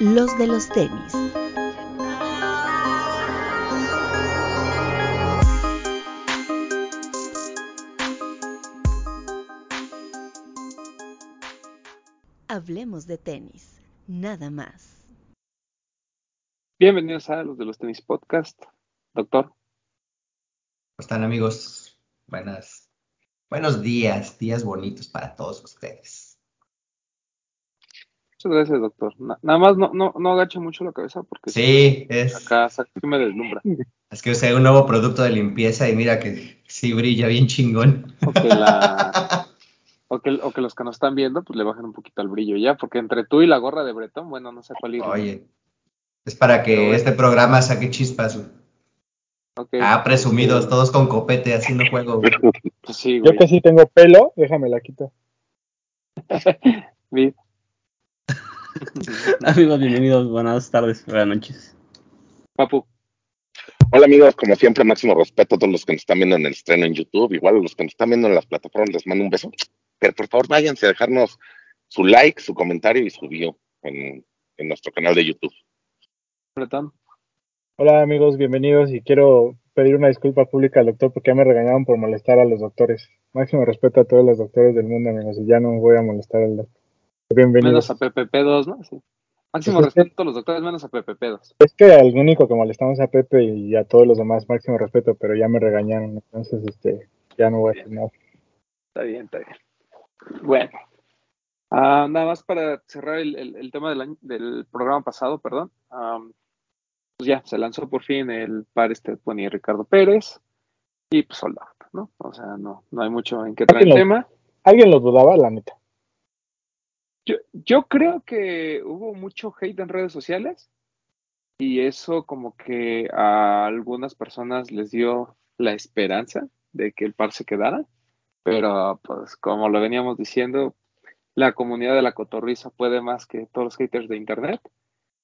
los de los tenis. Hablemos de tenis, nada más. Bienvenidos a los de los tenis podcast. Doctor. ¿Cómo están amigos? Buenas, buenos días, días bonitos para todos ustedes. Muchas gracias, doctor. nada más no, no, no agache mucho la cabeza porque sí, es... acá, me deslumbra. Es que usé un nuevo producto de limpieza y mira que sí brilla bien chingón. O que, la... o que, o que los que nos están viendo pues le bajen un poquito el brillo ya, porque entre tú y la gorra de Bretón, bueno, no sé cuál ir. Oye, es para que este programa saque chispas. Ah, presumidos, todos con copete haciendo juego. Pues sí, Yo que sí tengo pelo, déjame la quito. amigos, bienvenidos, buenas tardes, buenas noches. Papu. Hola amigos, como siempre, máximo respeto a todos los que nos están viendo en el estreno en YouTube, igual a los que nos están viendo en las plataformas, les mando un beso. Pero por favor, váyanse a dejarnos su like, su comentario y su view en, en nuestro canal de YouTube. Hola amigos, bienvenidos y quiero pedir una disculpa pública al doctor porque ya me regañaron por molestar a los doctores. Máximo respeto a todos los doctores del mundo, amigos, y ya no voy a molestar al doctor. Menos a PPP2, ¿no? Sí. Máximo pues respeto a los doctores, menos a PPP2. Es que al único que molestamos a Pepe y a todos los demás, máximo respeto, pero ya me regañaron, entonces este, ya no voy a hacer nada. Está bien, está bien. Bueno, ah, nada más para cerrar el, tema del, del, programa pasado, perdón pues ya se lanzó por fin el par este ponía Ricardo Pérez y pues soldado, ¿no? O sea, no, no hay mucho en qué traer el tema. ¿Alguien lo dudaba, la neta? Yo, yo creo que hubo mucho hate en redes sociales y eso como que a algunas personas les dio la esperanza de que el par se quedara, pero pues como lo veníamos diciendo, la comunidad de la cotorriza puede más que todos los haters de internet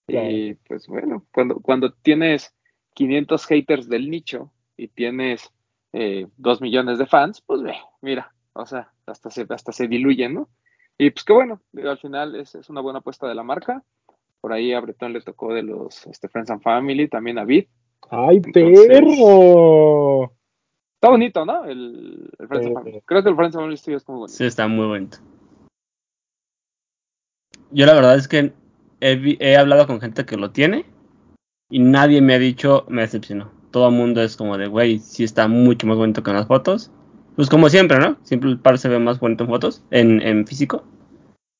y pues bueno, cuando, cuando tienes 500 haters del nicho y tienes eh, 2 millones de fans, pues ve, mira, o sea, hasta se, hasta se diluyen, ¿no? Y pues que bueno, al final es, es una buena apuesta de la marca. Por ahí a Bretón le tocó de los este, Friends and Family, también a Vid. ¡Ay, perro! Está bonito, ¿no? El, Friends and Family. Creo que el Friends and Family es muy bonito. Sí, está muy bonito. Yo la verdad es que he, hablado con gente que lo tiene y nadie me ha dicho me decepcionó. Todo el mundo es como de, güey, sí está mucho más bonito que en las fotos. Pues como siempre, ¿no? Siempre el par se ve más bonito en fotos, en, en físico.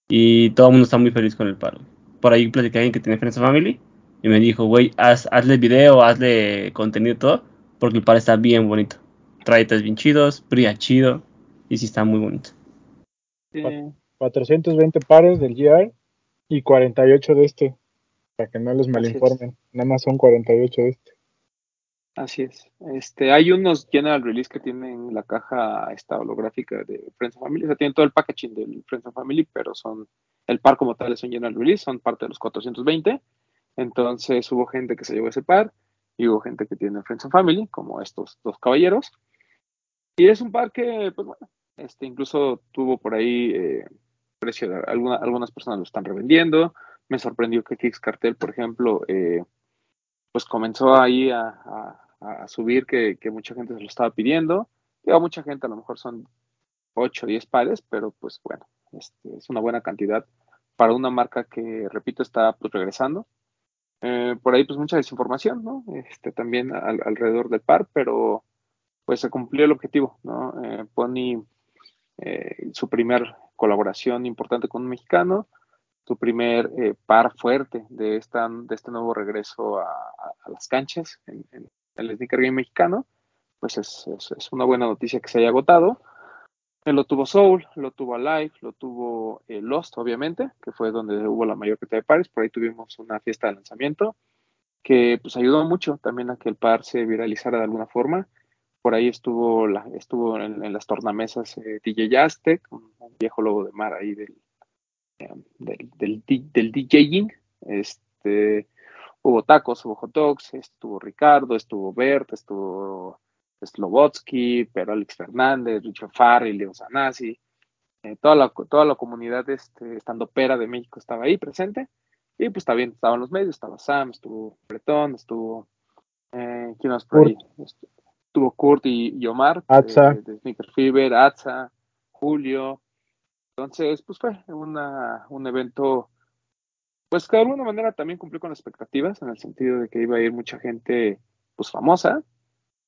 Y todo el mundo está muy feliz con el par. Por ahí platicé a alguien que tiene Friends Family y me dijo, güey, haz, hazle video, hazle contenido todo, porque el par está bien bonito. Trae bien chidos, brilla chido y sí está muy bonito. 420 pares del GR y 48 de este, para que no los malinformen. Nada más son 48 de este. Así es. Este, hay unos general release que tienen la caja esta holográfica de Friends of Family, o sea, tienen todo el packaging del Friends of Family, pero son, el par como tal es un general release, son parte de los 420. Entonces hubo gente que se llevó ese par y hubo gente que tiene Friends of Family, como estos dos caballeros. Y es un par que, pues bueno, este, incluso tuvo por ahí eh, precio. algunas personas lo están revendiendo. Me sorprendió que Kix Cartel, por ejemplo, eh, pues comenzó ahí a, subir que, mucha gente se lo estaba pidiendo. Digo, mucha gente, a lo mejor son 8 o 10 pares, pero pues bueno, este, es una buena cantidad para una marca que, repito, está pues regresando. Eh, por ahí pues mucha desinformación, ¿no? Este, también alrededor del par, pero pues se cumplió el objetivo, ¿no? Eh, Pony, su primer colaboración importante con un mexicano, tu primer eh, par fuerte de, esta, de este nuevo regreso a, las canchas en, el sneaker game mexicano, pues es, es, una buena noticia que se haya agotado. Lo tuvo Soul, lo tuvo Alive, lo tuvo eh, Lost, obviamente, que fue donde hubo la mayor cantidad de pares. Por ahí tuvimos una fiesta de lanzamiento que pues ayudó mucho también a que el par se viralizara de alguna forma. Por ahí estuvo, la, estuvo en, las tornamesas eh, DJ Aztec, un, viejo lobo de mar ahí del, eh, del, del, DJing. Este, hubo tacos, hubo hot dogs, estuvo Ricardo, estuvo Bert, estuvo Slobotsky, pero Alex Fernández, Richard Farri, Leo Sanasi. Eh, toda, la, toda la comunidad este, estando pera de México estaba ahí presente. Y pues bien, estaban los medios, estaba Sam, estuvo Bretón, estuvo. Eh, ¿Quién más por ahí? Estuvo Kurt y, Omar. Atza. De, Sneaker Fever, Atza, Julio. Entonces, pues fue una, un evento, pues que de alguna manera también cumplió con las expectativas, en el sentido de que iba a ir mucha gente, pues famosa,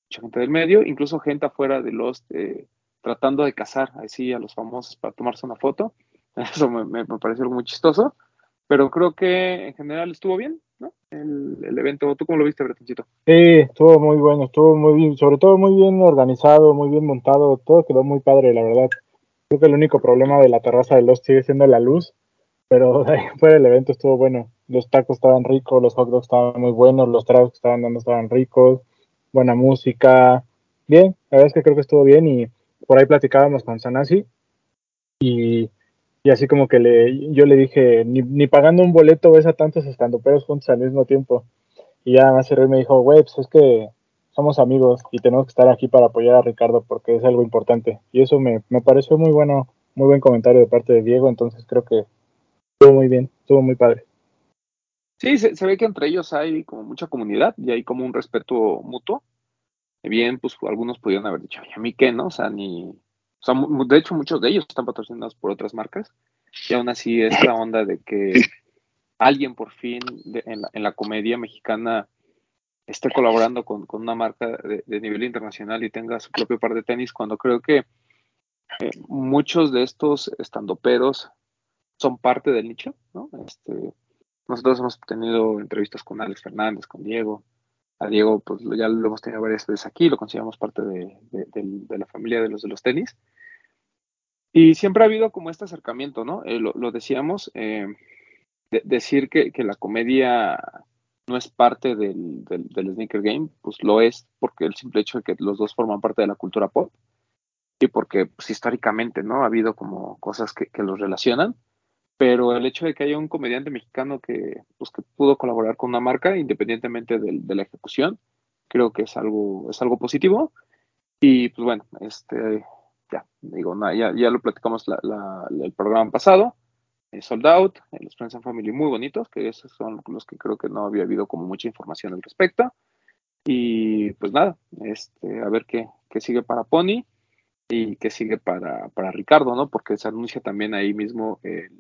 mucha gente del medio, incluso gente afuera de los, eh, tratando de cazar así a los famosos para tomarse una foto. Eso me, me, pareció muy chistoso, pero creo que en general estuvo bien, ¿no? El, el evento, ¿tú cómo lo viste, Bretoncito? Sí, estuvo muy bueno, estuvo muy bien, sobre todo muy bien organizado, muy bien montado, todo quedó muy padre, la verdad. Creo que el único problema de la terraza de los sigue siendo la luz, pero fuera el evento estuvo bueno. Los tacos estaban ricos, los hot dogs estaban muy buenos, los tragos que estaban dando estaban ricos, buena música. Bien, la verdad es que creo que estuvo bien y por ahí platicábamos con Sanasi y, y así como que le, yo le dije, ni, ni pagando un boleto ves a tantos estandoperos juntos al mismo tiempo. Y ya más y me dijo, güey, pues es que somos amigos y tenemos que estar aquí para apoyar a Ricardo porque es algo importante. Y eso me, me pareció muy bueno, muy buen comentario de parte de Diego, entonces creo que estuvo muy bien, estuvo muy padre. Sí, se, ve que entre ellos hay como mucha comunidad y hay como un respeto mutuo. Bien, pues algunos pudieron haber dicho, ¿y a mí qué, no? O sea, ni. O sea, de hecho, muchos de ellos están patrocinados por otras marcas. Y aún así, esta onda de que alguien por fin en, la, en la comedia mexicana esté colaborando con, una marca de, nivel internacional y tenga su propio par de tenis, cuando creo que eh, muchos de estos estandoperos son parte del nicho, ¿no? Este, nosotros hemos tenido entrevistas con Alex Fernández, con Diego. A Diego, pues ya lo hemos tenido varias veces aquí, lo consideramos parte de, la familia de los de los tenis. Y siempre ha habido como este acercamiento, ¿no? Eh, lo, decíamos, eh, decir que, la comedia no es parte del, del, sneaker game, pues lo es porque el simple hecho de que los dos forman parte de la cultura pop y porque pues, históricamente no ha habido como cosas que, los relacionan, pero el hecho de que haya un comediante mexicano que, pues, que pudo colaborar con una marca independientemente de, la ejecución, creo que es algo, es algo positivo y pues bueno, este, ya, digo, ya, ya lo platicamos el programa pasado, eh, sold Out, eh, los Friends and Family muy bonitos, que esos son los que creo que no había habido como mucha información al respecto. Y pues nada, este, a ver qué, qué sigue para Pony y qué sigue para, para, Ricardo, ¿no? Porque se anuncia también ahí mismo el,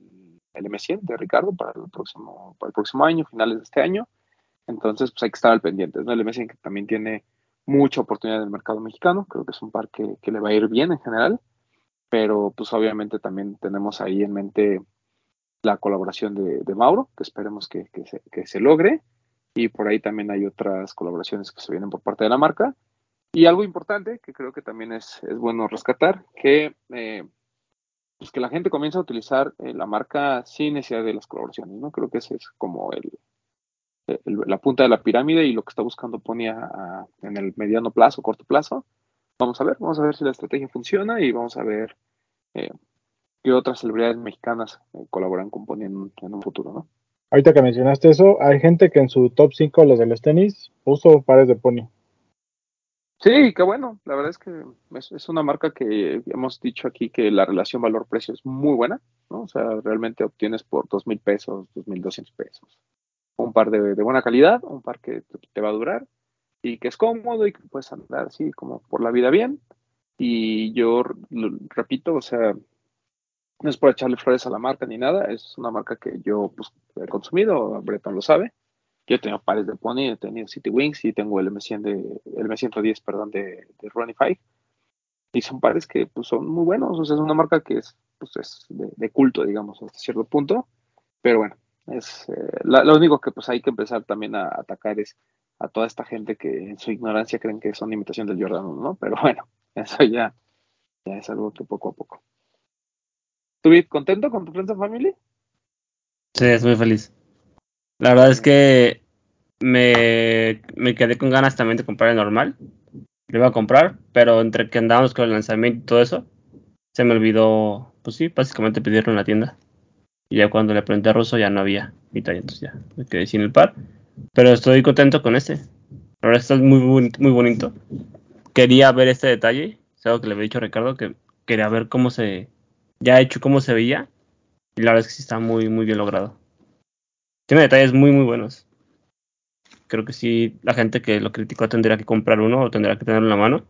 el M100 de Ricardo para el próximo, para el próximo año, finales de este año. Entonces, pues hay que estar al pendiente, ¿no? El M100 que también tiene mucha oportunidad en el mercado mexicano, creo que es un par que, que le va a ir bien en general, pero pues obviamente también tenemos ahí en mente la colaboración de, Mauro, que esperemos que, se, logre. Y por ahí también hay otras colaboraciones que se vienen por parte de la marca. Y algo importante que creo que también es, bueno rescatar, que, eh, pues que la gente comienza a utilizar eh, la marca sin necesidad de las colaboraciones. ¿no? Creo que ese es como el, la punta de la pirámide y lo que está buscando Pony en el mediano plazo, corto plazo. Vamos a ver, vamos a ver si la estrategia funciona y vamos a ver eh, que otras celebridades mexicanas eh, colaboran con Pony en, un futuro, ¿no? Ahorita que mencionaste eso, hay gente que en su top 5 los de los tenis puso pares de Pony. Sí, qué bueno. La verdad es que es, una marca que hemos dicho aquí que la relación valor-precio es muy buena, ¿no? O sea, realmente obtienes por dos mil pesos, dos mil doscientos pesos. Un par de, buena calidad, un par que te, va a durar y que es cómodo y que puedes andar así como por la vida bien. Y yo repito, o sea, no es por echarle flores a la marca ni nada, es una marca que yo pues, he consumido, Breton lo sabe. Yo he tenido pares de Pony, he tenido City Wings y tengo el M100 de, el M110, perdón, de, de Runify. Y son pares que pues, son muy buenos, o sea, es una marca que es, pues, es de, culto, digamos, hasta cierto punto. Pero bueno, es eh, lo único que pues hay que empezar también a atacar es a toda esta gente que en su ignorancia creen que son imitación del Jordan, ¿no? Pero bueno, eso ya, ya es algo que poco a poco. ¿Estuviste contento con tu Friends Family? Sí, estoy feliz. La verdad es que me, me quedé con ganas también de comprar el normal. Lo iba a comprar, pero entre que andábamos con el lanzamiento y todo eso, se me olvidó, pues sí, básicamente pedirlo en la tienda. Y ya cuando le pregunté a Russo ya no había mi talla, entonces ya me quedé sin el par. Pero estoy contento con este. La verdad está muy, muy bonito. Quería ver este detalle, es algo que le había dicho a Ricardo, que quería ver cómo se ya hecho cómo se veía. Y la verdad es que sí está muy, muy bien logrado. Tiene detalles muy, muy buenos. Creo que sí, la gente que lo criticó tendría que comprar uno o tendrá que tenerlo en la mano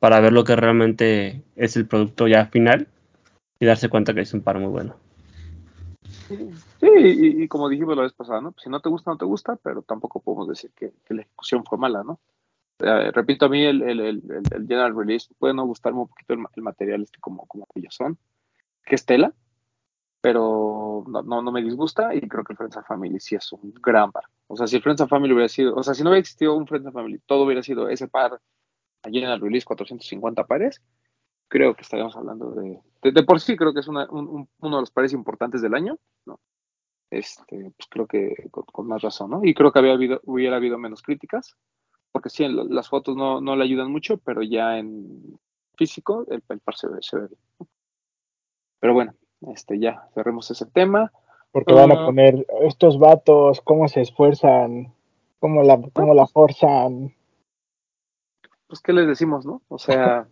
para ver lo que realmente es el producto ya final y darse cuenta que es un par muy bueno. Sí, y, como dijimos la vez pasada, ¿no? Si no te gusta, no te gusta, pero tampoco podemos decir que, la ejecución fue mala, ¿no? repito, a mí el, el, general release puede no gustarme un poquito el, material este como, como ellos son, que es tela, pero no, no, me disgusta y creo que el Friends and Family sí es un gran par. O sea, si el Friends and Family hubiera sido, o sea, si no hubiera existido un Friends and Family, todo hubiera sido ese par allí en el release 450 pares, creo que estaríamos hablando de, de, por sí creo que es uno de los pares importantes del año, ¿no? Este, pues creo que con, más razón, ¿no? Y creo que había habido, hubiera habido menos críticas, porque sí, las fotos no, no le ayudan mucho, pero ya en físico el, par se ve, se ve bien. Pero bueno, este, ya cerremos ese tema. Porque van a poner estos vatos, cómo se esfuerzan, cómo la, cómo la forzan. Pues, ¿qué les decimos, no? O sea,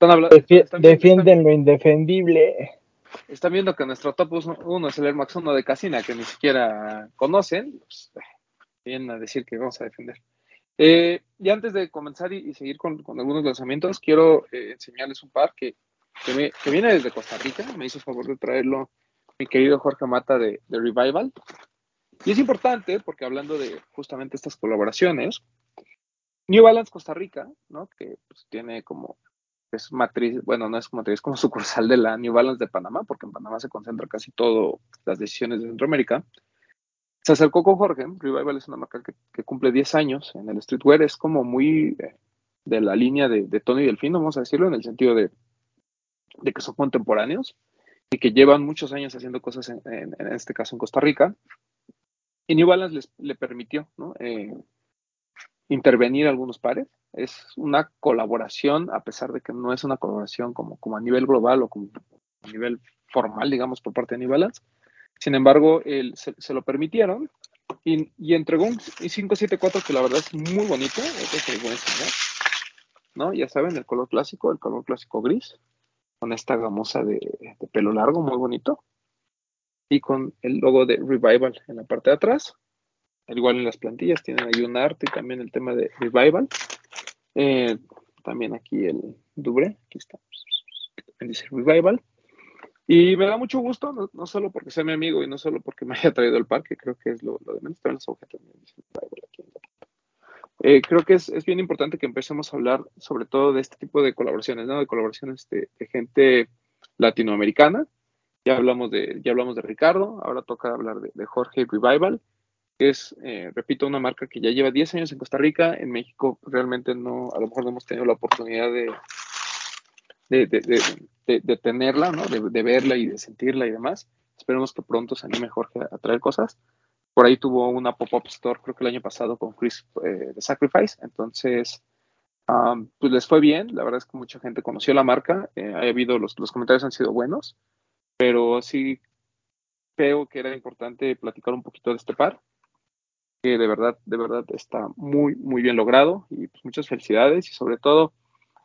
defienden lo indefendible. Están viendo que nuestro top 1 es el Air Max 1 de Casina, que ni siquiera conocen. Pues, vienen a decir que vamos a defender. Eh, y antes de comenzar y, seguir con, algunos lanzamientos, quiero eh, enseñarles un par que, que, viene desde Costa Rica. Me hizo favor de traerlo mi querido Jorge Mata de, de Revival. Y es importante porque hablando de justamente estas colaboraciones, New Balance Costa Rica, ¿no? que pues, tiene como es matriz, bueno, no es matriz, es como sucursal de la New Balance de Panamá, porque en Panamá se concentra casi todo las decisiones de Centroamérica. Se acercó con Jorge, Revival es una marca que, cumple 10 años en el streetwear, es como muy eh, de la línea de, de Tony Delfino, vamos a decirlo, en el sentido de, de, que son contemporáneos y que llevan muchos años haciendo cosas, en, en, este caso en Costa Rica. Y New Balance les, le permitió ¿no? eh, intervenir algunos pares. Es una colaboración, a pesar de que no es una colaboración como, como a nivel global o como a nivel formal, digamos, por parte de New Balance. Sin embargo, se, lo permitieron y, entregó un 574 que la verdad es muy bonito. ¿no? Ya saben, el color clásico, el color clásico gris, con esta gamosa de, pelo largo, muy bonito. Y con el logo de Revival en la parte de atrás igual en las plantillas tienen ahí un arte y también el tema de Revival. Eh, también aquí el Dubre, aquí está. También dice Revival. Y me da mucho gusto, no, solo porque sea mi amigo y no solo porque me haya traído el parque, creo que es lo, de menos, también los objetos. Eh, creo que es, bien importante que empecemos a hablar sobre todo de este tipo de colaboraciones, ¿no? De colaboraciones de, gente latinoamericana. Ya hablamos de, ya hablamos de Ricardo, ahora toca hablar de, de Jorge Revival es, eh, repito, una marca que ya lleva 10 años en Costa Rica. En México realmente no, a lo mejor no hemos tenido la oportunidad de, de, tenerla, ¿no? De, verla y de sentirla y demás. Esperemos que pronto se anime Jorge a traer cosas. Por ahí tuvo una pop-up store, creo que el año pasado, con Chris eh, de Sacrifice. Entonces, pues les fue bien. La verdad es que mucha gente conoció la marca. Eh, ha habido, los, los comentarios han sido buenos. Pero sí creo que era importante platicar un poquito de este par que de verdad, de verdad está muy, muy bien logrado y pues muchas felicidades y sobre todo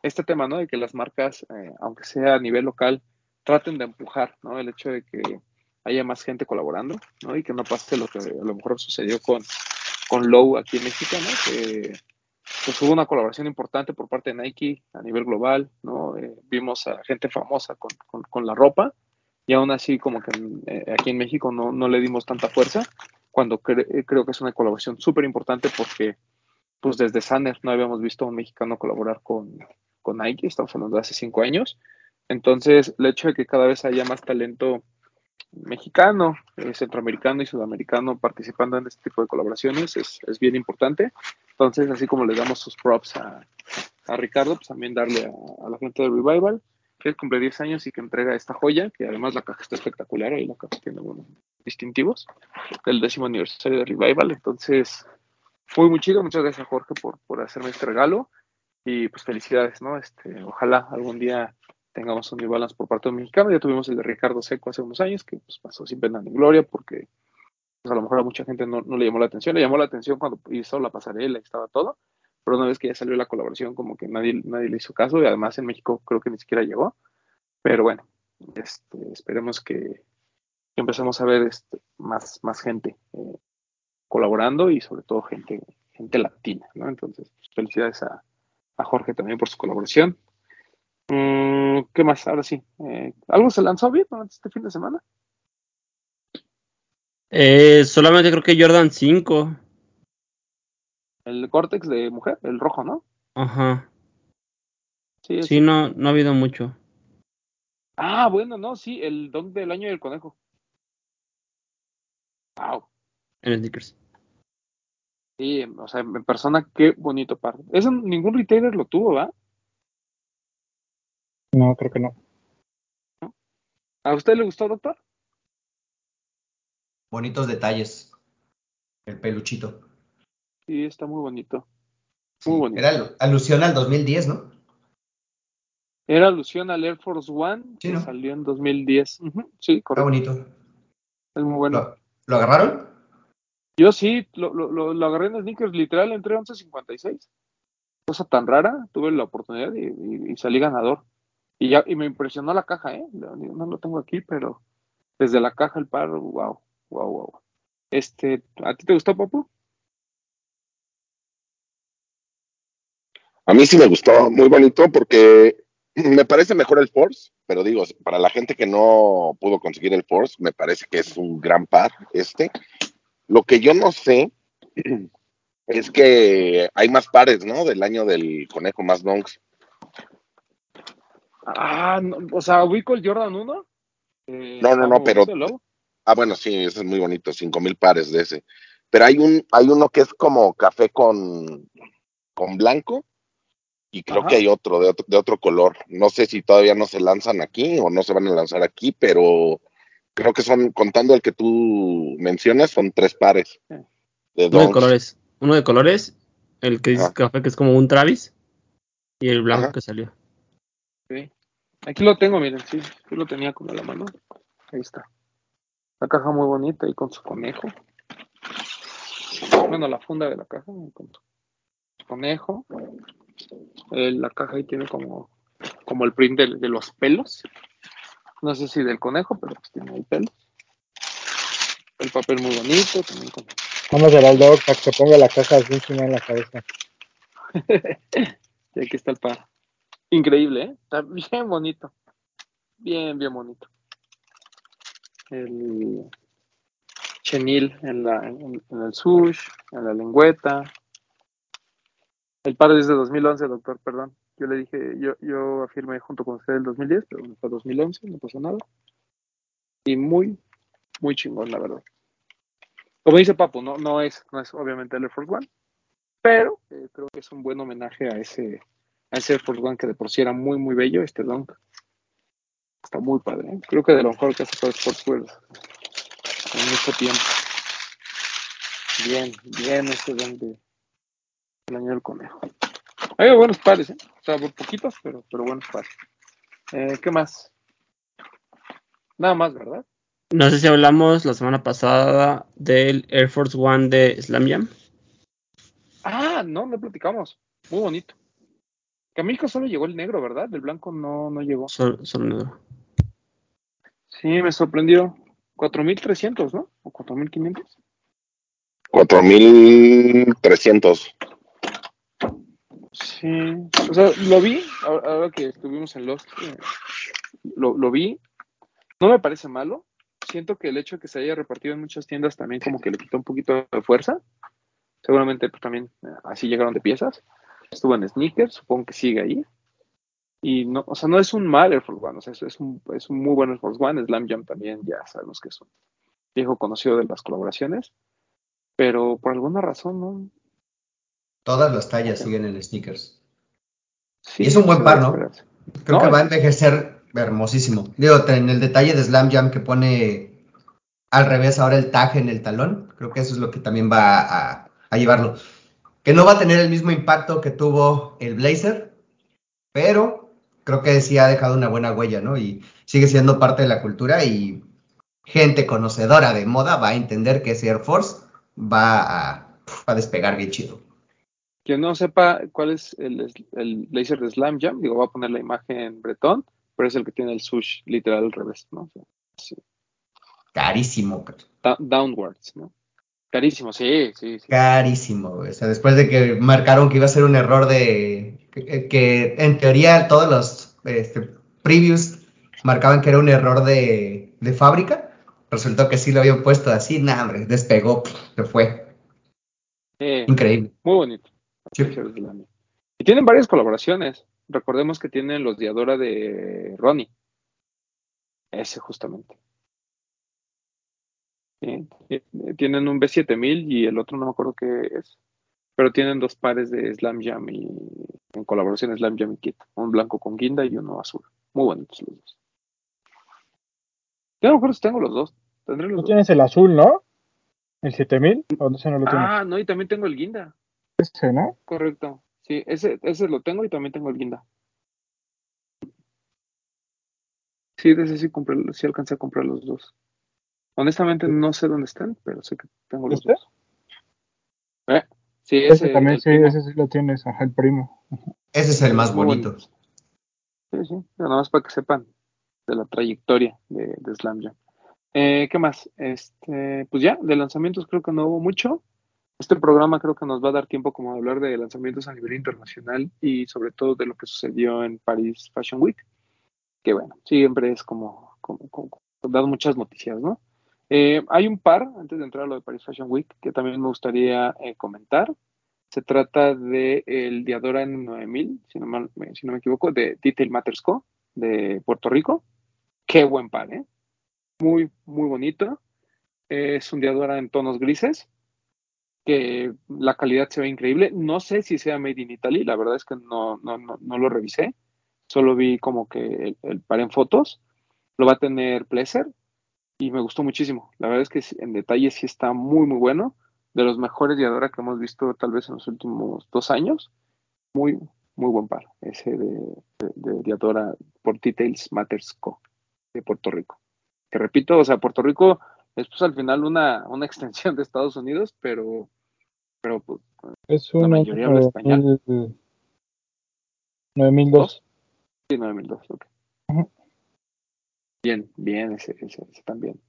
este tema, ¿no? De que las marcas, eh, aunque sea a nivel local, traten de empujar, ¿no? El hecho de que haya más gente colaborando, ¿no? Y que no pase lo que a lo mejor sucedió con, con Low aquí en México, ¿no? Que pues hubo una colaboración importante por parte de Nike a nivel global, ¿no? Eh, vimos a gente famosa con, con, la ropa y aún así como que eh, aquí en México no, no le dimos tanta fuerza cuando eh, creo que es una colaboración súper importante porque pues desde Sanner no habíamos visto a un mexicano colaborar con, con Nike, estamos hablando de hace cinco años. Entonces, el hecho de que cada vez haya más talento mexicano, eh, centroamericano y sudamericano participando en este tipo de colaboraciones es, es, bien importante. Entonces, así como le damos sus props a, a Ricardo, pues también darle a, a, la gente de Revival, que cumple 10 años y que entrega esta joya, que además la caja está espectacular, ahí la caja tiene bueno, distintivos del décimo aniversario de Revival. Entonces, fue muy chido. Muchas gracias, Jorge, por, por hacerme este regalo. Y pues felicidades, ¿no? Este, ojalá algún día tengamos un New Balance por parte de mexicano. Ya tuvimos el de Ricardo Seco hace unos años, que pues, pasó sin pena ni gloria, porque pues, a lo mejor a mucha gente no, no, le llamó la atención. Le llamó la atención cuando hizo la pasarela y estaba todo. Pero una vez que ya salió la colaboración, como que nadie, nadie le hizo caso. Y además en México creo que ni siquiera llegó. Pero bueno, este, esperemos que, empecemos a ver este, más, más gente eh, colaborando y sobre todo gente, gente latina, ¿no? Entonces, felicidades a, a Jorge también por su colaboración. Mm, ¿Qué más? Ahora sí. Eh, ¿Algo se lanzó bien durante este fin de semana? Eh, solamente creo que Jordan 5. El Cortex de mujer, el rojo, ¿no? Ajá. Sí, Sí, no, no ha habido mucho. Ah, bueno, no, sí, el don del año del conejo. Wow. En sneakers. Sí, o sea, en persona, qué bonito par. Eso ningún retailer lo tuvo, ¿va? No, creo que no. ¿A usted le gustó, doctor? Bonitos detalles. El peluchito. Sí, está muy bonito. Sí, Muy bonito. Era alu- alusión al 2010, ¿no? Era alusión al Air Force One Sí, que ¿no? salió en 2010. Ujú, sí, Está correcto. bonito. Es muy bueno. ¿Lo, lo agarraron? Yo sí, lo, lo, lo, lo agarré en sneakers, literal, entré 11.56. Cosa tan rara, tuve la oportunidad y, y- y salí ganador. Y ya y me impresionó la caja, ¿eh? No, lo tengo aquí, pero desde la caja el par, wow, wow, wow. Este, ¿a ti te gustó, Papu? A mí sí me gustó, muy bonito, porque me parece mejor el Force, pero digo, para la gente que no pudo conseguir el Force, me parece que es un gran par este. Lo que yo no sé es que hay más pares, ¿no? Del año del conejo más donks. Ah, no, o sea, ubico el Jordan 1. eh, No, no, no, pero-. Ah, bueno, sí, ese es muy bonito, cinco mil pares de ese. Pero hay un, hay uno que es como café con, con blanco y creo Ajá. que hay otro de, otro de otro color. No sé si todavía no se lanzan aquí o no se van a lanzar aquí, pero creo que son, contando el que tú mencionas, son tres pares de Uno de colores. Uno de colores. El que dice Ajá. café, que es como un Travis. Y el blanco Ajá. que salió. Aquí lo tengo, miren, sí, sí lo tenía como a la mano. Ahí está. La caja muy bonita y con su conejo. Bueno, la funda de la caja con su conejo. Eh, la caja ahí tiene como, como el print de, de los pelos. No sé si del conejo, pero pues tiene ahí pelos. El papel muy bonito, también con Mándasela al dog para que ponga la caja así encima en la cabeza. Y aquí está el par. Increíble, ¿eh? Está bien bonito. Bien, bien bonito. El chenil en, la, en, el sush, en la lengüeta. El par es de 2011, doctor, perdón. Yo le dije, yo, yo afirmé junto con usted el 2010, pero bueno, fue 2011, no pasó nada. Y muy, muy chingón, la verdad. Como dice Papu, no, no, es, no es obviamente el Air One, pero eh, creo que es un buen homenaje a ese, a ese Air Force One que de por sí era muy, muy bello, este Dunk. Está muy padre, ¿eh? creo que de lo mejor que ha sacado Sportswear en mucho tiempo. Bien, bien este Dunk de, del año del conejo. Hay buenos pares, ¿eh? o sea, poquitos, pero, pero buenos pares. Eh, ¿Qué más? Nada más, ¿verdad? No sé si hablamos la semana pasada del Air Force One de Slam Jam. Ah, no, no platicamos. Muy bonito. Que a México solo llegó el negro, ¿verdad? Del blanco no, no llegó. Solo, solo negro. Sí, me sorprendió. 4.300, ¿no? O 4.500. 4300. Sí. O sea, lo vi, ahora ahora que estuvimos en Lost, eh, lo, lo vi. No me parece malo. Siento que el hecho de que se haya repartido en muchas tiendas también como que le quitó un poquito de fuerza. Seguramente pues también eh, así llegaron de piezas. Estuvo en sneakers, supongo que sigue ahí. Y no, o sea, no es un mal Air Force One, o sea, es, es un, es un muy buen Air Force One. Slam Jam también, ya sabemos que es un viejo conocido de las colaboraciones. Pero por alguna razón, ¿no? Todas las tallas siguen en sneakers. Sí, Y es un buen par, ¿no? Creo No, que va a envejecer hermosísimo. Digo, en el detalle de Slam Jam que pone al revés ahora el tag en el talón, creo que eso es lo que también va a, a llevarlo. Que no va a tener el mismo impacto que tuvo el Blazer, pero creo que sí ha dejado una buena huella, ¿no? Y sigue siendo parte de la cultura y gente conocedora de moda va a entender que ese Air Force va a, despegar bien chido. Quien no sepa cuál es el, el laser de Slam Jam, digo, va a poner la imagen bretón, pero es el que tiene el sush literal al revés, ¿no? Sí. carísimo. Da- downwards, ¿no? Carísimo, sí, sí, sí. Carísimo, güey. O sea, después de que marcaron que iba a ser un error de. que, que en teoría todos los este, previews marcaban que era un error de, de fábrica. Resultó que sí lo habían puesto así, nada, hombre, despegó, se fue. Eh, Increíble. muy bonito. Sí. De. Y tienen varias colaboraciones. Recordemos que tienen los Diadora de Ronnie. Ese justamente. Eh, Tienen un B7000 y el otro no me acuerdo qué es. Pero tienen dos pares de Slam Jam y en colaboración Slam Jam y Kit. Un blanco con guinda y uno azul. Muy bonitos los dos. Yo no me acuerdo si tengo los dos. Tendré los Tú dos. tienes el azul, ¿no? El 7000, o no sé, no lo tienes. Ah, no, y también tengo el guinda. Ese, ¿no? Correcto. Sí, ese, ese lo tengo y también tengo el guinda. Sí, de ese sí, compré, sí alcancé a comprar los dos. Honestamente no sé dónde están, pero sé que tengo los ¿Este? dos. ¿Eh? Sí, Ese, ese, también, el sí, primo. ese sí lo tienes, ajá, el primo. Ese es el más bonito. Sí, sí, pero nada más para que sepan de la trayectoria de, de Slam Jam. Eh, ¿Qué más? Este, pues ya, de lanzamientos creo que no hubo mucho. Este programa creo que nos va a dar tiempo como de hablar de lanzamientos a nivel internacional y sobre todo de lo que sucedió en Paris Fashion Week, que bueno, siempre es como, como, como- dar muchas noticias, ¿no? Eh, hay un par, antes de entrar a lo de Paris Fashion Week, que también me gustaría eh, comentar. Se trata de el Diadora N9000, si no, mal- si no me equivoco, de Detail Matters Co. de Puerto Rico. Qué buen par, ¿eh? Muy, muy bonito. Es un Diadora en tonos grises, que la calidad se ve increíble. No sé si sea Made in Italy, la verdad es que no, no, no, no lo revisé. Solo vi como que el, el par en fotos. Lo va a tener Pleasure y me gustó muchísimo. La verdad es que en detalle sí está muy, muy bueno. De los mejores Diadora que hemos visto tal vez en los últimos dos años. Muy, muy buen par. Ese de, de, de Diadora por Details Matters Co. de Puerto Rico. Que repito, o sea, Puerto Rico es pues al final una, una extensión de Estados Unidos, pero, pero pues, Es La un mayoría habla español. 9002. sí, 9002, ok. Ujú. Bien, bien, ese, ese, ese también.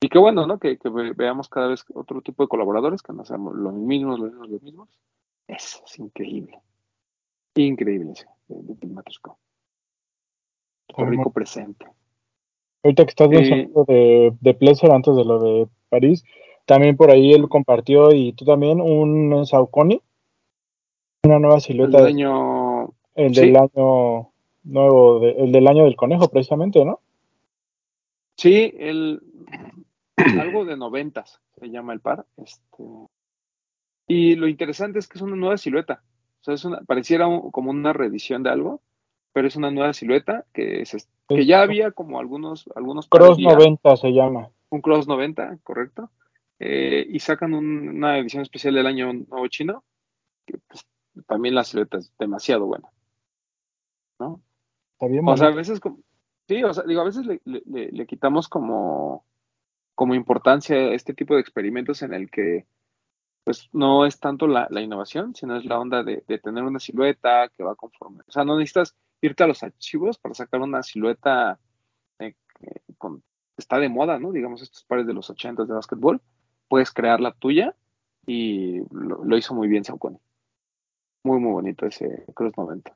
Y qué bueno, ¿no? Que, que ve- veamos cada vez otro tipo de colaboradores, que no seamos los mismos, los mismos, los mismos. Eso es increíble. Increíble ese, de, de Tim Matusco. Puerto Rico presente. Ahorita que estás Eh, mencionando de, de Pleasure antes de lo de París, también por ahí él compartió y tú también un Saucony, una nueva El silueta, del de- año. el sí. del año nuevo, de- el del año del conejo precisamente, ¿no? Sí, el algo de noventas se llama el par. Este, y lo interesante es que es una nueva silueta. O sea, es una, pareciera un- como una reedición de algo, pero es una nueva silueta que, se- que Es ya había como algunos, algunos pares Cross ya, 90 se llama. un Cross 90, correcto. Eh, y sacan un- una edición especial del año nuevo chino, que pues, también la silueta es demasiado buena. ¿no? Está bien O sea, a veces, como- sí, o sea, digo, a veces le, le- le- quitamos como, como importancia a este tipo de experimentos en el que, pues, no es tanto la, la innovación, sino es la onda de, de tener una silueta que va conforme. O sea, no necesitas irte a los archivos para sacar una silueta eh, que con- está de moda, ¿no? Digamos, estos pares de los 80 de básquetbol. Puedes crear la tuya y lo, lo hizo muy bien Saucony. Muy, muy bonito ese Cruz 90.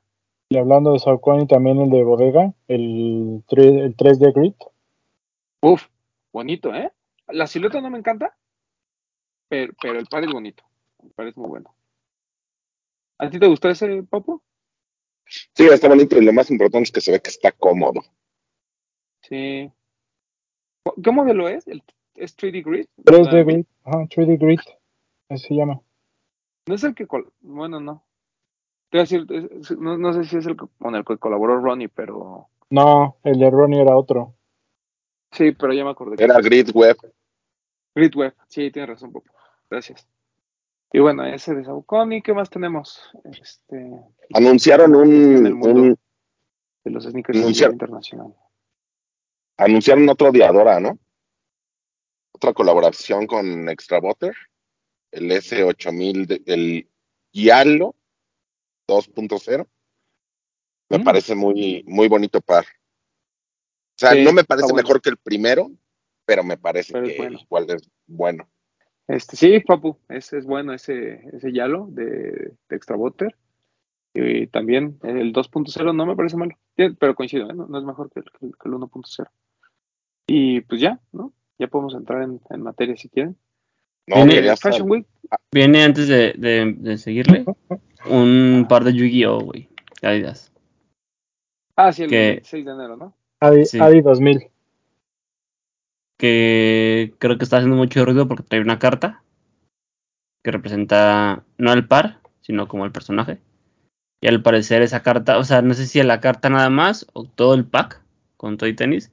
Y hablando de Saucony, también el de bodega, el, 3, el 3D Grid. Uf, bonito, ¿eh? La silueta no me encanta, pero, pero el par es bonito. El par es muy bueno. ¿A ti te gustó ese, Papo? Sí, está bonito y lo más importante es que se ve que está cómodo. Sí. ¿Qué modelo es? ¿El, ¿Es 3D Grid? 3D Grid, ajá, 3D Grid, así se llama. No es el que... col- Bueno, no. Decir, no, no sé si es el que- con el que colaboró Ronnie, pero... No, el de Ronnie era otro. Sí, pero ya me acordé. Era Grid Web. Grid Web. Sí, tienes razón, Papo. Gracias. Y bueno, ese de Saucony, ¿qué más tenemos? Este, Anunciaron un, un- de los sneakers Anunciar- internacional. anunciaron otro Diadora, ¿no? Otra colaboración con Extra Butter, el S8000, de- el Yalo 2.0. Me Mm. parece muy, muy bonito par. O sea, Sí, no me parece bueno. mejor que el primero, pero me parece Pero que bueno. igual es bueno. Este, sí, papu, ese es bueno, ese, ese Yalo de, de Extra Butter. Y también el 2.0 no me parece malo, pero coincido, ¿eh? no, no es mejor que el, que el- que el 1.0. Y pues ya, ¿no? Ya podemos entrar en, en materia si quieren. No, Fashion Week, Viene antes de, de, de seguirle un par de Yu-Gi-Oh, güey. Adidas. ah, sí, el Que- 26 de enero, ¿no? Adi, Sí. Adi 2000. Que creo que está haciendo mucho ruido porque trae una carta que representa no el par, sino como el personaje. Y al parecer esa carta, o sea, no sé si es la carta nada más o todo el pack con todo y tenis,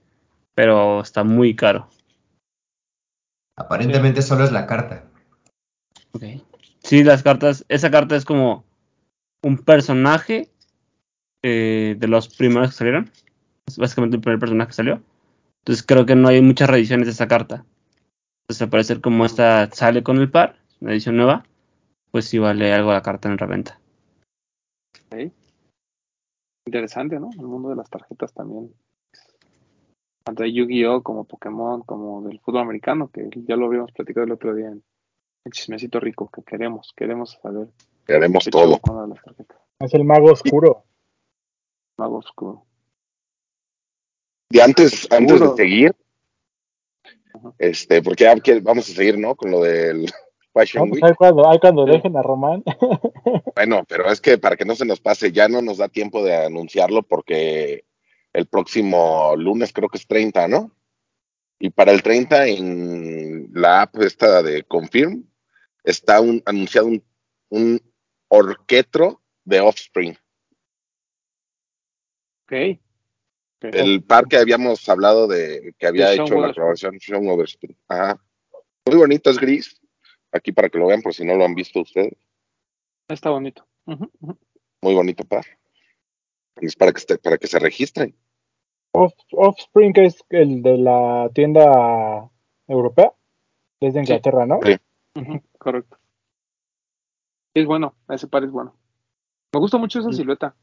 pero está muy caro. Aparentemente solo es la carta. Ok. Sí, las cartas, esa carta es como un personaje eh, de los primeros que salieron. Es básicamente el primer personaje que salió. Entonces creo que no hay muchas reediciones de esa carta. Entonces al parecer como esta sale con el par, una edición nueva, pues sí vale algo la carta en reventa. Interesante, ¿no? El mundo de las tarjetas también. Tanto de Yu-Gi-Oh! como Pokémon, como del fútbol americano, que ya lo habíamos platicado el otro día en el chismecito rico, que queremos, queremos saber qué todo. Es el mago oscuro. Mago oscuro. Y antes, antes de seguir, Ajá. este, porque vamos a seguir, ¿no? Con lo del Fashion No, pues Week. ahí cuando, ahí cuando Sí. dejen a Román. Bueno, pero es que para que no se nos pase, ya no nos da tiempo de anunciarlo porque el próximo lunes creo que es 30, ¿no? Y para el 30 en la app esta de Confirm está un, anunciado un, un orquetro de Offspring. Ok. El par que habíamos hablado de que había hecho la grabación Sean Wotherspoon. Ajá. Muy bonito, es gris. Aquí para que lo vean por si no lo han visto ustedes. Está bonito. Muy bonito par. Es para que, esté- para que se registren. Off- Offspring es el de la tienda europea. Desde Inglaterra, ¿no? Sí. Correcto. Es bueno, ese par es bueno. Me gusta mucho esa silueta.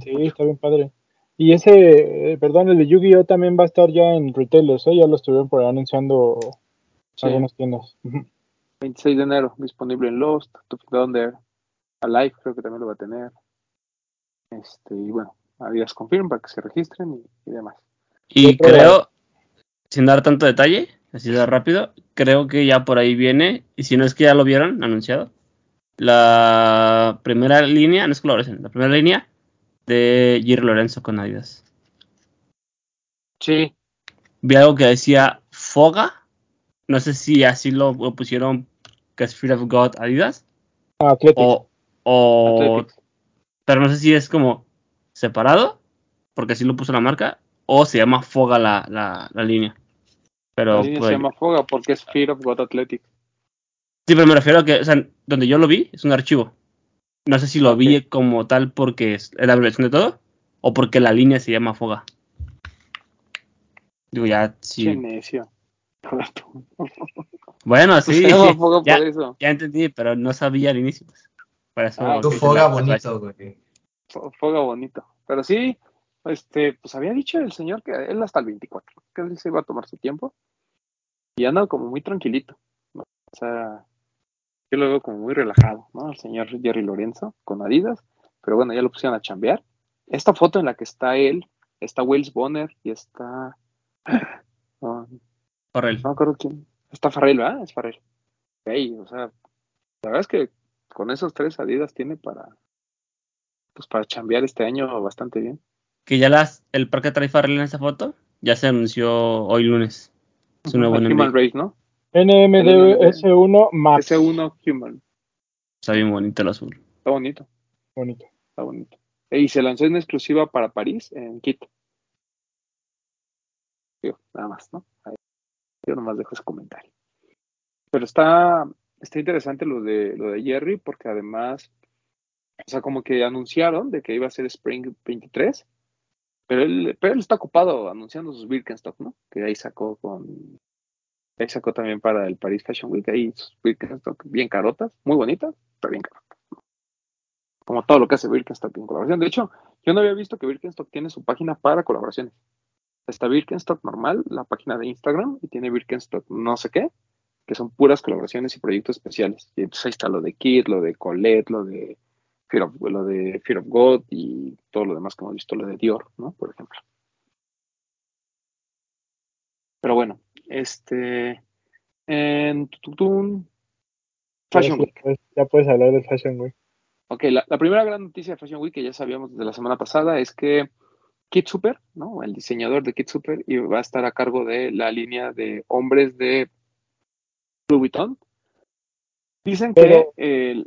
Sí, está bien padre. Y ese, eh, perdón, el de Yu-Gi-Oh! también va a estar ya en retailers, ¿eh? Ya lo estuvieron por ahí anunciando Sí. algunas tiendas. Ujú. 26 de enero, disponible en Lost, To Thunder, Alive creo que también lo va a tener. Este, y bueno, Adidas Confirm para que se registren y, y demás. Y Otro creo, sin dar tanto detalle, así de rápido, creo que ya por ahí viene, y si no es que ya lo vieron anunciado, la primera línea, no es colaboración, la primera línea de Jerry Lorenzo con Adidas. Sí, Vi algo que decía Foga, no sé si así lo, lo pusieron, que es Fear of God Adidas, Ah, Athletic. o, o pero no sé si es como separado, porque así lo puso la marca, o se llama Foga la, la, la línea. Pero La línea pues, se llama Foga porque es Fear of God Athletics. Sí, pero me refiero a que, o sea, donde yo lo vi es un archivo. No sé si lo vi como tal porque es la abreviación de todo o porque la línea se llama Foga. Digo, ya, Qué sí. necio. Bueno, sí, se llama Foga ya, por eso. ya entendí, pero no sabía al inicio. pues. Por eso Ah, foga bonito, güey. Fo- Foga bonito. Pero sí, este, pues había dicho el señor que él hasta el 24, que él se iba a tomar su tiempo. Y anda como muy tranquilito. ¿no? O sea, yo lo veo como muy relajado, ¿no? El señor Jerry Lorenzo con Adidas. Pero bueno, ya lo pusieron a chambear. Esta foto en la que está él, está Wales Bonner y está. No, Correl. no me acuerdo quién. Está Farrell, ¿verdad? Es Farrell. Ey, o sea, la verdad es que con esos tres Adidas tiene para. Pues para chambear este año bastante bien. Que ya las, el parque trae Farrell en esa foto ya se anunció hoy lunes. Su nuevo El NMD. Human Race, ¿no? NMDS1 Max. S1 Human. Está bien bonito el azul. Está bonito, Bonito. está bonito. Y se lanzó en exclusiva para París en Quito. Digo, nada más, ¿no? Ahí. Yo nomás dejo ese comentario. Pero está, está interesante lo de lo de Jerry, porque además, o sea, como que anunciaron de que iba a ser Spring 23, pero él, pero él está ocupado anunciando sus Birkenstock, ¿no? Que ahí sacó con. Ahí sacó también para el Paris Fashion Week, ahí sus Birkenstock bien carotas, muy bonitas, pero bien carotas. Como todo lo que hace Birkenstock en colaboración. De hecho, yo no había visto que Birkenstock tiene su página para colaboraciones. Está Birkenstock normal, la página de Instagram, y tiene Birkenstock no sé qué, que son puras colaboraciones y proyectos especiales. Y entonces ahí está lo de Kid, lo de Colette, lo de Fear of, lo de Fear of God y todo lo demás que hemos visto, lo de Dior, ¿no? Por ejemplo. Pero bueno, este. En tututun, Fashion Ya Week. puedes- Ya puedes hablar del Fashion Week. Ok, la, la primera gran noticia de Fashion Week que ya sabíamos desde la semana pasada es que Kid Super, ¿no? El diseñador de Kid Super y va a estar a cargo de la línea de hombres de Louis Vuitton. Dicen Pero- que el,